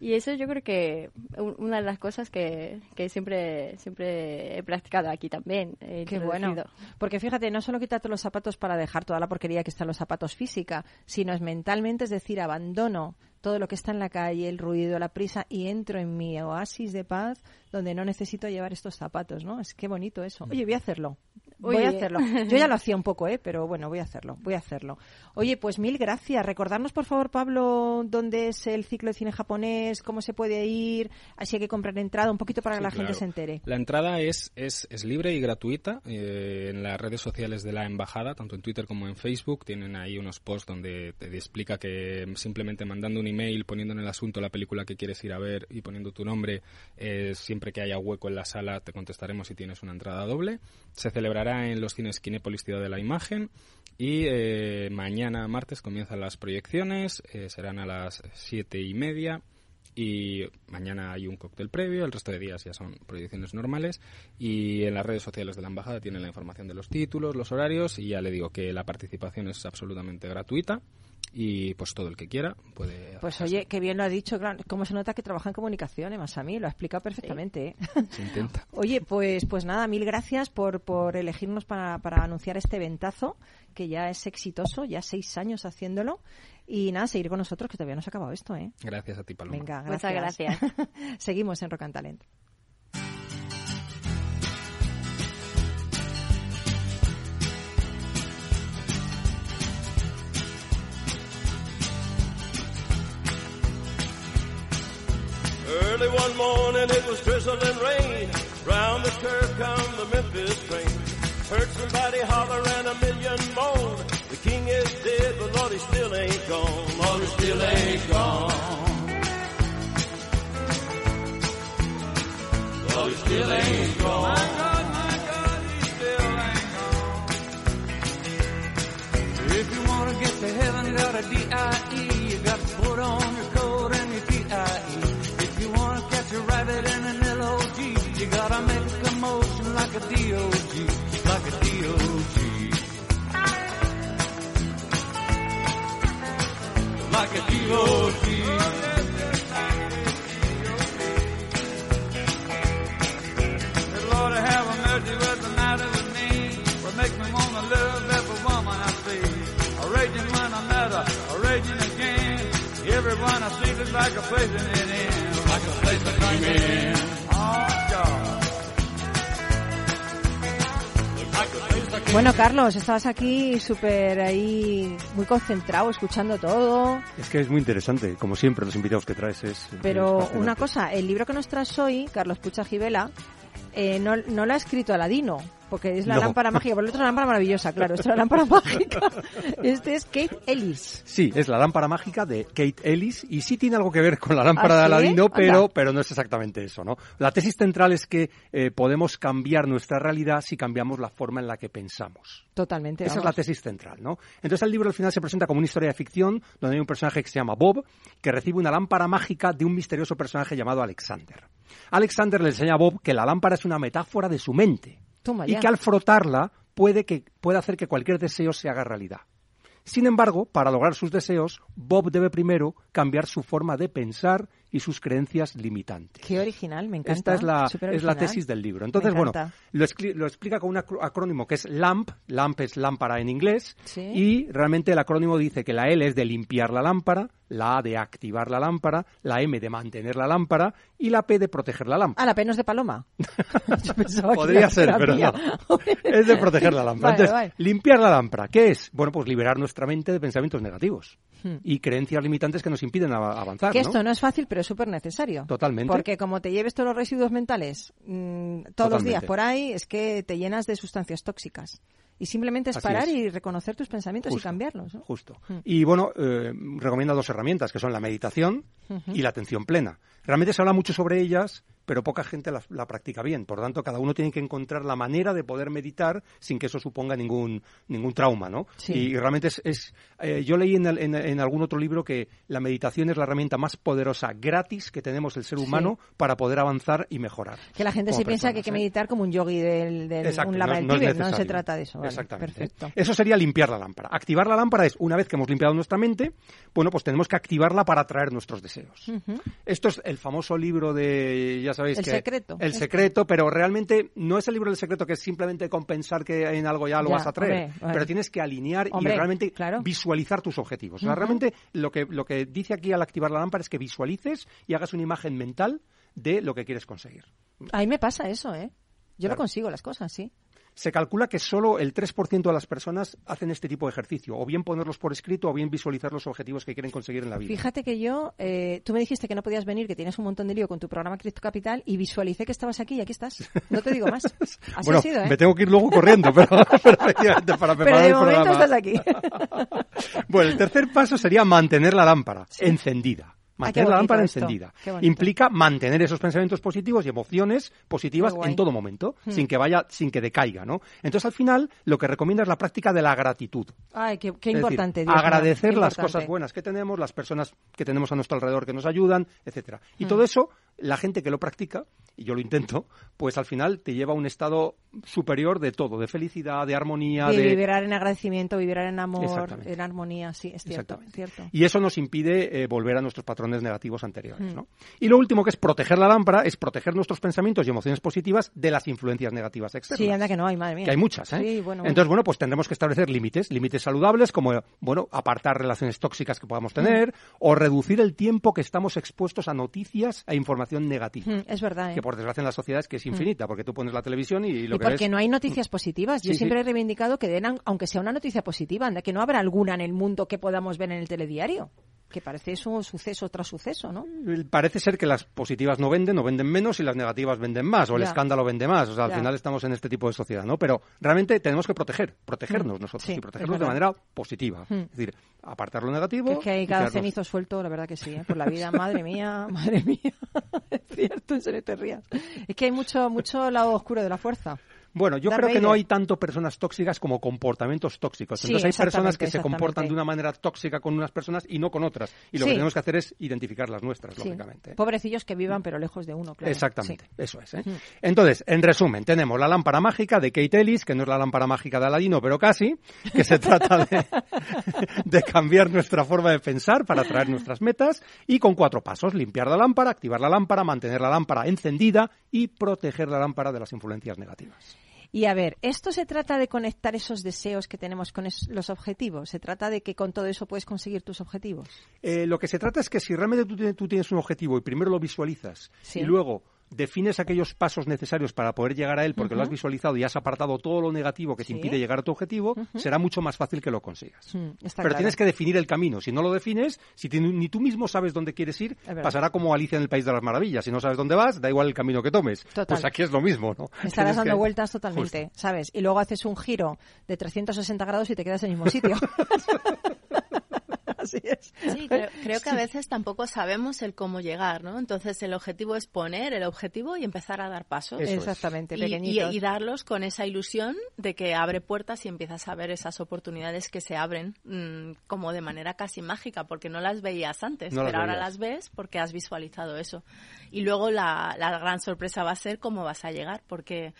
Y eso yo creo que un- una de las cosas que, que siempre, siempre he practicado aquí también. he Qué bueno. Porque fíjate, no solo quitarte los zapatos para dejar toda la porquería que están los zapatos física, sino es mentalmente, es decir, abandono todo lo que está en la calle, el ruido, la prisa y entro en mi oasis de paz donde no necesito llevar estos zapatos, ¿no? Es que bonito eso. Oye, voy a hacerlo. Voy a hacerlo. Yo ya lo hacía un poco, ¿eh? Pero bueno, voy a hacerlo, voy a hacerlo. Oye, pues mil gracias. Recordarnos, por favor, Pablo, dónde es el ciclo de cine japonés, cómo se puede ir, así hay que comprar entrada, un poquito para que la gente se entere. La entrada es, es, es libre y gratuita eh, en las redes sociales de la embajada, tanto en Twitter como en Facebook. Tienen ahí unos posts donde te explica que simplemente mandando un email, poniendo en el asunto la película que quieres ir a ver y poniendo tu nombre, eh, siempre que haya hueco en la sala te contestaremos si tienes una entrada doble. Se celebrará en los cines Kinépolis Ciudad de la Imagen y eh, mañana martes comienzan las proyecciones, eh, serán a las siete y media y mañana hay un cóctel previo, el resto de días ya son proyecciones normales y en las redes sociales de la embajada tienen la información de los títulos, los horarios y ya le digo que la participación es absolutamente gratuita y pues todo el que quiera puede Pues oye, qué bien lo ha dicho, claro, cómo se nota que trabaja en comunicación, eh, más a mí, lo ha explicado perfectamente. ¿eh? se intenta. Oye, pues, pues nada, mil gracias por, por elegirnos para, para anunciar este ventazo, que ya es exitoso, ya seis años haciéndolo. Y nada, seguir con nosotros, que todavía no se ha acabado esto, ¿eh? Gracias a ti, Paloma. Venga, Muchas gracias. Seguimos en Rock and Talent. Early one morning it was drizzling rain. Round the curve come the Memphis train. Heard somebody holler and a million moan. The king is dead, but Lord, he still ain't gone. Lord, he still ain't gone. Lord, he still ain't gone. My God, my God, he still ain't gone. If you wanna get to heaven, got a D-I-E. You got to put on gotta make a motion like a D-O-G, like a D-O-G. Like a D-O-G. Lord, have mercy what's the matter with me? What makes me wanna love every woman I see? A raging when I met her, a raging again. Everyone I see is like a place in it in, like a place to come in. Oh, God. Bueno, Carlos, estabas aquí súper ahí, muy concentrado, escuchando todo. Es que es muy interesante, como siempre, los invitados que traes es. Pero es una cosa, el libro que nos traes hoy, Carlos Pucha Gibela, eh, no, no la ha escrito Aladino, porque es la No. lámpara mágica, por el otro la lámpara maravillosa, claro, esto es la lámpara mágica. Este es Kate Ellis. Sí, es la lámpara mágica de Kate Ellis y sí tiene algo que ver con la lámpara ¿Ah, de? Aladino, pero, pero no es exactamente eso, ¿no? La tesis central es que eh, podemos cambiar nuestra realidad si cambiamos la forma en la que pensamos. Totalmente. Esa es la tesis central, ¿no? Entonces el libro al final se presenta como una historia de ficción donde hay un personaje que se llama Bob que recibe una lámpara mágica de un misterioso personaje llamado Alexander. Alexander le enseña a Bob que la lámpara es una metáfora de su mente Y que al frotarla puede, que, puede hacer que cualquier deseo se haga realidad. Sin embargo, para lograr sus deseos, Bob debe primero cambiar su forma de pensar y sus creencias limitantes. Qué original, me encanta. Esta es la, es la tesis del libro. Entonces, bueno, lo, lo explica con un acrónimo que es LAMP, LAMP es lámpara en inglés, Sí. y realmente el acrónimo dice que la L es de limpiar la lámpara, la A de activar la lámpara, la M de mantener la lámpara y la P de proteger la lámpara. Ah, la penos de paloma. Yo pensaba Podría ser, pero no. Es de proteger la lámpara. Vale, Entonces, vale. limpiar la lámpara, ¿qué es? Bueno, pues liberar nuestra mente de pensamientos negativos Hmm. y creencias limitantes que nos impiden av- avanzar. Que ¿no? esto no es fácil, pero es súper necesario. Totalmente. Porque como te lleves todos los residuos mentales mm, todos los días por ahí, es que te llenas de sustancias tóxicas. Y simplemente es Así parar es. y reconocer tus pensamientos y cambiarlos. ¿no? Justo. Y bueno, eh, recomienda dos herramientas, que son la meditación y la atención plena. Realmente se habla mucho sobre ellas, pero poca gente la, la practica bien. Por lo tanto, cada uno tiene que encontrar la manera de poder meditar sin que eso suponga ningún, ningún trauma, ¿no? Sí. Y realmente es... es, eh, yo leí en, el- en- en algún otro libro que la meditación es la herramienta más poderosa gratis que tenemos el ser Sí. humano para poder avanzar y mejorar. Que la gente se piensa que hay que ¿eh? meditar como un yogi del, del Exacto, un no, lama es- del no Tíbet, no se trata de eso. Vale, Exactamente. Perfecto. Eso sería limpiar la lámpara. Activar la lámpara es, una vez que hemos limpiado nuestra mente, bueno, pues tenemos que activarla para atraer nuestros deseos. Esto es el famoso libro de, ya sabéis El que... secreto. El secreto, pero realmente no es el libro del secreto que es simplemente con pensar que en algo ya lo Ya, vas a traer. hombre. Pero tienes que alinear Hombre, y realmente claro. visualizar tus objetivos. O sea, realmente lo que, lo que dice aquí al activar la lámpara es que visualices y hagas una imagen mental de lo que quieres conseguir. A mí me pasa eso, ¿eh? Yo lo consigo, las cosas, sí. Se calcula que solo el 3% de las personas hacen este tipo de ejercicio, o bien ponerlos por escrito, o bien visualizar los objetivos que quieren conseguir en la vida. Fíjate que yo, eh, tú me dijiste que no podías venir, que tienes un montón de lío con tu programa Cripto Capital y visualicé que estabas aquí y aquí estás. No te digo más. Así bueno, ha sido, ¿eh? me tengo que ir luego corriendo, pero, pero efectivamente para Pero preparar de el momento programa. estás aquí. Bueno, el tercer paso sería mantener la lámpara Sí. encendida. Ah, Mantener la lámpara esto. encendida. Implica mantener esos pensamientos positivos y emociones positivas en todo momento, Hmm. sin que vaya, sin que decaiga, ¿no? Entonces, al final, lo que recomienda es la práctica de la gratitud. Ay, qué, decir, importante. Dios mío, agradecer qué las importante. cosas buenas que tenemos, las personas que tenemos a nuestro alrededor que nos ayudan, etcétera. Y todo eso, la gente que lo practica, y yo lo intento, pues al final te lleva a un estado superior de todo, de felicidad, de armonía, De de vibrar en agradecimiento, vibrar en amor, en armonía, sí, es cierto. Y eso nos impide eh, volver a nuestros patrones negativos anteriores. Mm. ¿no? Y lo último que es proteger la lámpara es proteger nuestros pensamientos y emociones positivas de las influencias negativas externas. Sí, anda que no hay, madre mía. Que hay muchas, ¿eh? Sí, bueno, bueno. Entonces, bueno, pues tendremos que establecer límites, límites saludables como, bueno, apartar relaciones tóxicas que podamos tener Mm. o reducir el tiempo que estamos expuestos a noticias e información negativa. Mm, es verdad, ¿eh? Que por desgracia en la sociedad es que es infinita, porque tú pones la televisión y lo y que porque ves... no hay noticias positivas. Yo Sí, sí. siempre he reivindicado que den, aunque sea una noticia positiva, que no habrá alguna en el mundo que podamos ver en el telediario. Que parece eso suceso tras suceso, ¿no? Parece ser que las positivas no venden, o venden menos, y las negativas venden más, o el Ya. escándalo vende más. O sea, al Ya. final estamos en este tipo de sociedad, ¿no? Pero realmente tenemos que proteger, protegernos Mm, nosotros, sí, y protegernos de manera positiva. Mm. Es decir, apartar lo negativo. Que es que hay cada quedarnos- cenizo suelto, la verdad que sí, ¿eh? por la vida. Madre mía, madre mía. es cierto, en serio te rías. Es que hay mucho, mucho lado oscuro de la fuerza. Bueno, yo Darth creo que no hay tanto personas tóxicas como comportamientos tóxicos. Sí, Entonces hay personas que se comportan de una manera tóxica con unas personas y no con otras. Y lo Sí. que tenemos que hacer es identificar las nuestras, lógicamente. Pobrecillos que vivan, pero lejos de uno, claro. Exactamente, eso es. ¿eh? Entonces, en resumen, tenemos la lámpara mágica de Kate Ellis, que no es la lámpara mágica de Aladino, pero casi, que se trata de, de cambiar nuestra forma de pensar para atraer nuestras metas, y con cuatro pasos, limpiar la lámpara, activar la lámpara, mantener la lámpara encendida y proteger la lámpara de las influencias negativas. Y a ver, ¿esto se trata de conectar esos deseos que tenemos con es- los objetivos? ¿Se trata de que con todo eso puedes conseguir tus objetivos? Eh, lo que se trata es que si realmente tú, tienes- tú tienes un objetivo y primero lo visualizas Sí. y luego defines aquellos pasos necesarios para poder llegar a él porque lo has visualizado y has apartado todo lo negativo que te Sí. impide llegar a tu objetivo, será mucho más fácil que lo consigas. Mm, Pero claro. tienes que definir el camino. Si no lo defines, si ni tú mismo sabes dónde quieres ir, pasará como Alicia en el País de las Maravillas. Si no sabes dónde vas, da igual el camino que tomes. Total. Pues aquí es lo mismo, ¿no? Estarás Tienes dando que- vueltas totalmente, ¿sabes? Y luego haces un giro de 360 grados y te quedas en el mismo sitio. Así es. Creo, que a veces tampoco sabemos el cómo llegar, ¿no? Entonces el objetivo es poner el objetivo y empezar a dar pasos. Eso. Exactamente, Y, pequeñitos. y- y darlos con esa ilusión de que abre puertas y empiezas a ver esas oportunidades que se abren mm, como de manera casi mágica, porque no las veías antes, No las pero ahora veías. las ves porque has visualizado eso. Y luego la, la gran sorpresa va a ser cómo vas a llegar, porque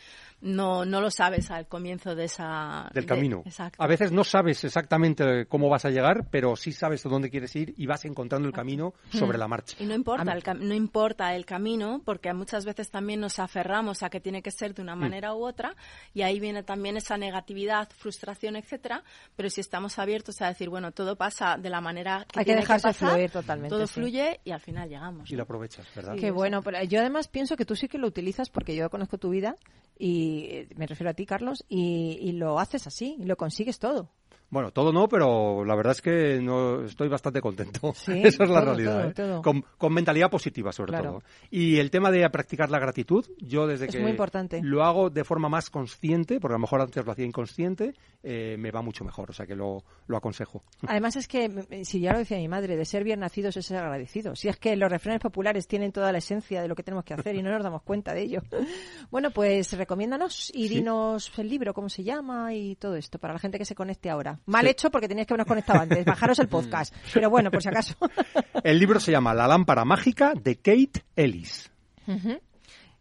no, no lo sabes al comienzo de esa... del de- camino. exacto. A veces no sabes exactamente cómo vas a llegar, pero sí sabes a dónde quieres ir y vas encontrando el camino sobre la marcha. Y no importa, el cam- no importa el camino, porque muchas veces también nos aferramos a que tiene que ser de Mm. una manera u otra, y ahí viene también esa negatividad, frustración, etcétera. Pero si estamos abiertos a decir, bueno, todo pasa de la manera que Hay que tiene dejarse pasar, fluir totalmente, Todo sí. fluye y al final llegamos. Y lo aprovechas, ¿verdad? Qué bueno, pero yo además pienso que tú sí que lo utilizas porque yo conozco tu vida y eh, me refiero a ti, Carlos, y, y lo haces así, y lo consigues todo. Bueno, todo no, pero la verdad es que no estoy bastante contento. Sí, Esa es la todo, realidad. todo, ¿eh? Con, con mentalidad positiva, sobre Claro. todo. Y el tema de practicar la gratitud, yo desde Es que muy importante. lo hago de forma más consciente, porque a lo mejor antes lo hacía inconsciente, eh, me va mucho mejor. O sea que lo, lo aconsejo. Además es que, mm, si ya lo decía mi madre, de ser bien nacidos es ser agradecidos. Si es que los refranes populares tienen toda la esencia de lo que tenemos que hacer y no nos damos cuenta de ello. Bueno, pues recomiéndanos y Sí. dinos el libro, cómo se llama y todo esto, para la gente que se conecte ahora. Mal Sí. hecho porque teníais que habernos conectado antes, bajaros el podcast. Pero bueno, por si acaso. El libro se llama La lámpara mágica de Kate Ellis.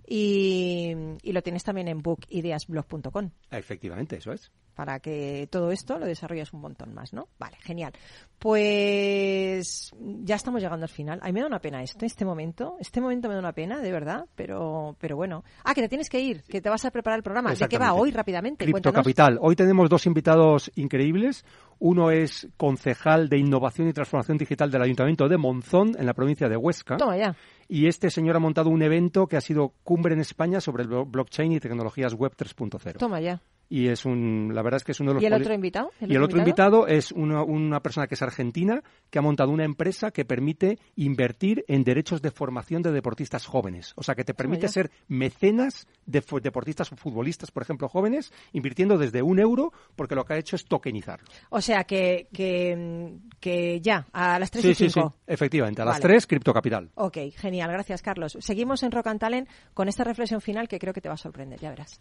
Y, y lo tienes también en bookideasblog.com. Efectivamente, eso es. para que todo esto lo desarrolles un montón más, ¿no? Vale, genial. Pues ya estamos llegando al final. A mí me da una pena esto, este momento. Este momento me da una pena, de verdad, pero, pero bueno. Ah, que te tienes que ir, que te vas a preparar el programa. ¿De qué va hoy rápidamente? Cripto. Capital. Hoy tenemos dos invitados increíbles. Uno es concejal de Innovación y Transformación Digital del Ayuntamiento de Monzón, en la provincia de Huesca. Toma ya. Y este señor ha montado un evento que ha sido cumbre en España sobre el blo- blockchain y tecnologías web 3.0. Toma ya. Y es un, la verdad es que es uno de los ¿Y el otro invitado? y el otro invitado es una, una persona que es argentina, que ha montado una empresa que permite invertir en derechos de formación de deportistas jóvenes. O sea, que te permite ya. ser mecenas de deportistas o futbolistas, por ejemplo, jóvenes, invirtiendo desde un euro, porque lo que ha hecho es tokenizarlo. O sea, que, que, que ya, a las 3 Sí, y sí, sí, 5. efectivamente. A las Vale. 3, Cripto Capital. Ok, genial, gracias Carlos. Seguimos en Rock and Talent con esta reflexión final que creo que te va a sorprender, ya verás.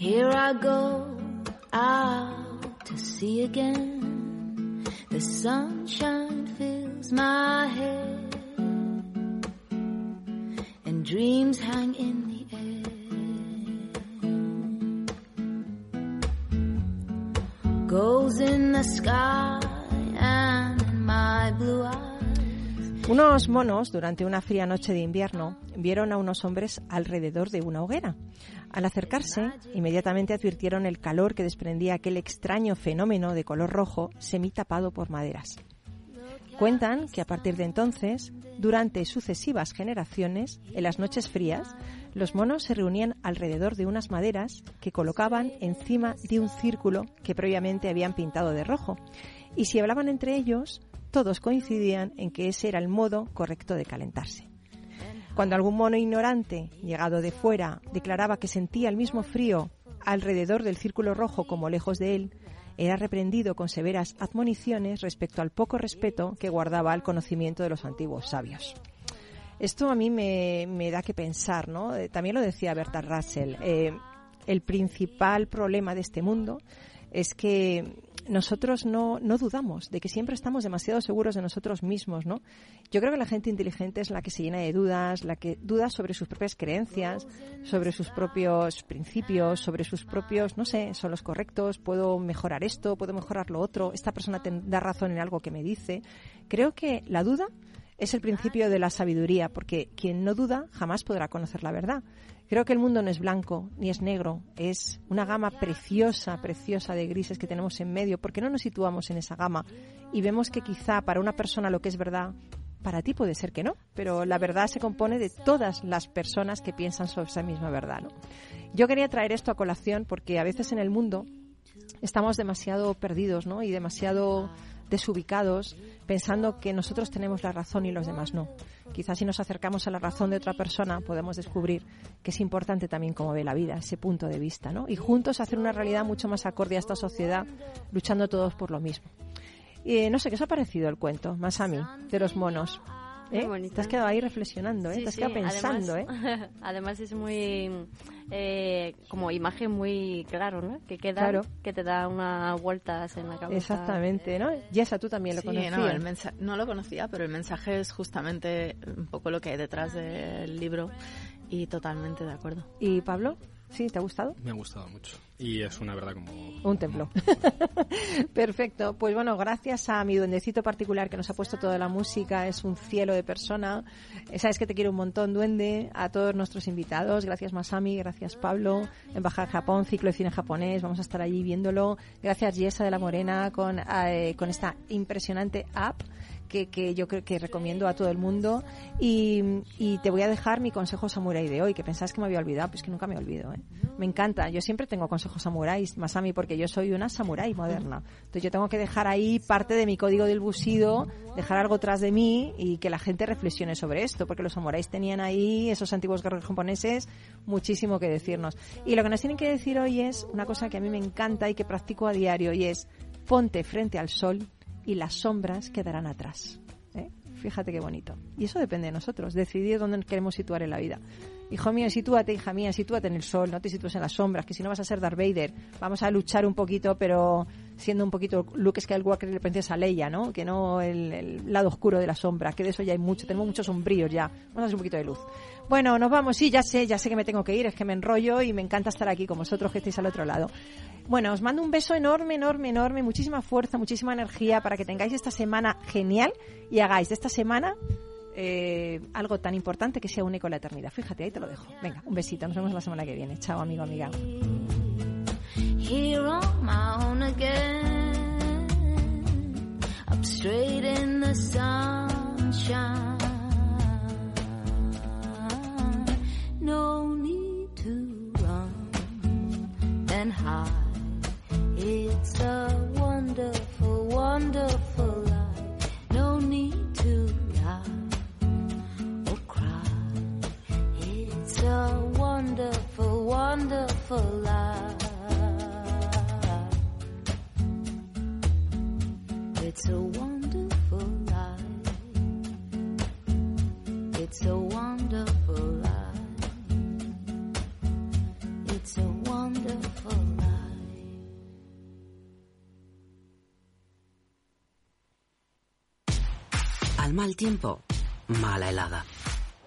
Here I go out to sea again. The sunshine fills my head, and dreams hang in the air. Goes in the sky and in my blue eyes. Unos monos, durante una fría noche de invierno, vieron a unos hombres alrededor de una hoguera. Al acercarse, inmediatamente advirtieron el calor que desprendía aquel extraño fenómeno de color rojo semitapado por maderas. Cuentan que a partir de entonces, durante sucesivas generaciones, en las noches frías, los monos se reunían alrededor de unas maderas que colocaban encima de un círculo que previamente habían pintado de rojo. Y si hablaban entre ellos, todos coincidían en que ese era el modo correcto de calentarse. Cuando algún mono ignorante, llegado de fuera, declaraba que sentía el mismo frío alrededor del círculo rojo como lejos de él, era reprendido con severas admoniciones respecto al poco respeto que guardaba al conocimiento de los antiguos sabios. Esto a mí me, da que pensar, ¿no? Eh, También lo decía Bertrand Russell. eh, el principal problema de este mundo es que nosotros no, no dudamos, de que siempre estamos demasiado seguros de nosotros mismos, ¿no? Yo creo que la gente inteligente es la que se llena de dudas, la que duda sobre sus propias creencias, sobre sus propios principios, sobre sus propios, no sé, son los correctos, puedo mejorar esto, puedo mejorar lo otro, esta persona da razón en algo que me dice. Creo que la duda es el principio de la sabiduría, porque quien no duda jamás podrá conocer la verdad. Creo que el mundo no es blanco ni es negro, es una gama preciosa, preciosa de grises que tenemos en medio, porque no nos situamos en esa gama y vemos que quizá para una persona lo que es verdad, para ti puede ser que no, pero la verdad se compone de todas las personas que piensan sobre esa misma verdad. Yo quería traer esto a colación porque a veces en el mundo estamos demasiado perdidos ¿no? y demasiado desubicados pensando que nosotros tenemos la razón y los demás no. Quizás si nos acercamos a la razón de otra persona podemos descubrir que es importante también cómo ve la vida, ese punto de vista, ¿no? Y juntos hacer una realidad mucho más acorde a esta sociedad, luchando todos por lo mismo. Y no sé, ¿qué os ha parecido el cuento, Masami, de los monos? Muy ¿Eh? bonito. Te has quedado ahí reflexionando, ¿eh? Sí, Te has sí, quedado pensando, además, ¿eh? Además es muy eh, como imagen muy claro, ¿no? Que queda, Claro. que te da unas vueltas en la cabeza. Exactamente, ¿no? Yesa, tú también lo Sí, conocías. no, el no lo conocía, pero el mensaje es justamente un poco lo que hay detrás del libro y totalmente de acuerdo. ¿Y Pablo? ¿Sí? ¿Te ha gustado? Me ha gustado mucho. Y es una verdad como... Un templo. Perfecto. Pues bueno, gracias a mi duendecito particular que nos ha puesto toda la música, es un cielo de persona. Sabes que te quiero un montón, duende. A todos nuestros invitados, gracias Masami, gracias Pablo, Embajada Japón, ciclo de cine japonés, vamos a estar allí viéndolo. Gracias Yesa de la Morena con, eh, con esta impresionante app. Que, que yo creo que recomiendo a todo el mundo. Y, y te voy a dejar mi consejo samurai de hoy que pensás que me había olvidado pues que nunca me olvido ¿eh? me encanta. Yo siempre tengo consejos samuráis Masami porque yo soy una samurái moderna. Entonces yo tengo que dejar ahí parte de mi código del busido dejar algo tras de mí y que la gente reflexione sobre esto porque los samuráis tenían ahí esos antiguos guerreros japoneses muchísimo que decirnos. Y lo que nos tienen que decir hoy es una cosa que a mí me encanta y que practico a diario y es ponte frente al sol y las sombras quedarán atrás. ¿eh? Fíjate qué bonito. Y eso depende de nosotros, decidir dónde queremos situar en la vida. Hijo mío, sitúate, hija mía, sitúate en el sol, no te sitúes en las sombras, que si no vas a ser Darth Vader. Vamos a luchar un poquito, pero siendo un poquito Luke Skywalker y la princesa Leia, ¿no? Que no el, lado oscuro de la sombra, que de eso ya hay mucho, tenemos muchos sombríos ya. Vamos a hacer un poquito de luz. Bueno, nos vamos, sí, ya sé, ya sé que me tengo que ir, es que me enrollo y me encanta estar aquí con vosotros que estáis al otro lado. Bueno, os mando un beso enorme, enorme, enorme, muchísima fuerza, muchísima energía para que tengáis esta semana genial y hagáis de esta semana eh, algo tan importante que sea único en la eternidad. Fíjate, ahí te lo dejo. Venga, un besito, nos vemos la semana que viene. Chao, amigo, amiga. No need to run and hide. It's a wonderful, wonderful wonderful life. It's a wonderful life. It's a wonderful life. It's a wonderful life. Al mal tiempo, mala helada.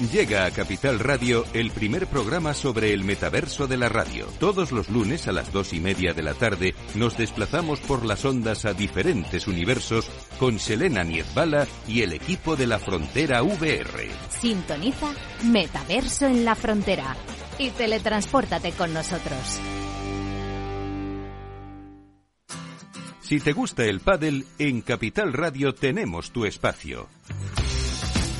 Llega a Capital Radio el primer programa sobre el metaverso de la radio. Todos los lunes a las dos y media de la tarde nos desplazamos por las ondas a diferentes universos con Selena Niezbala y el equipo de la Frontera VR. Sintoniza Metaverso en la Frontera y teletranspórtate con nosotros. Si te gusta el pádel, en Capital Radio tenemos tu espacio.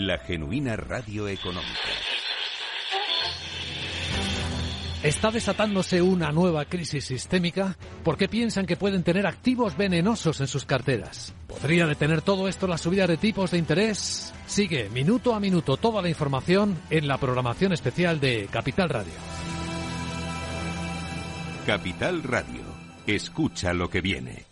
La genuina radio económica. ¿Está desatándose una nueva crisis sistémica? ¿Por qué piensan que pueden tener activos venenosos en sus carteras? ¿Podría detener todo esto la subida de tipos de interés? Sigue minuto a minuto toda la información en la programación especial de Capital Radio. Capital Radio. Escucha lo que viene.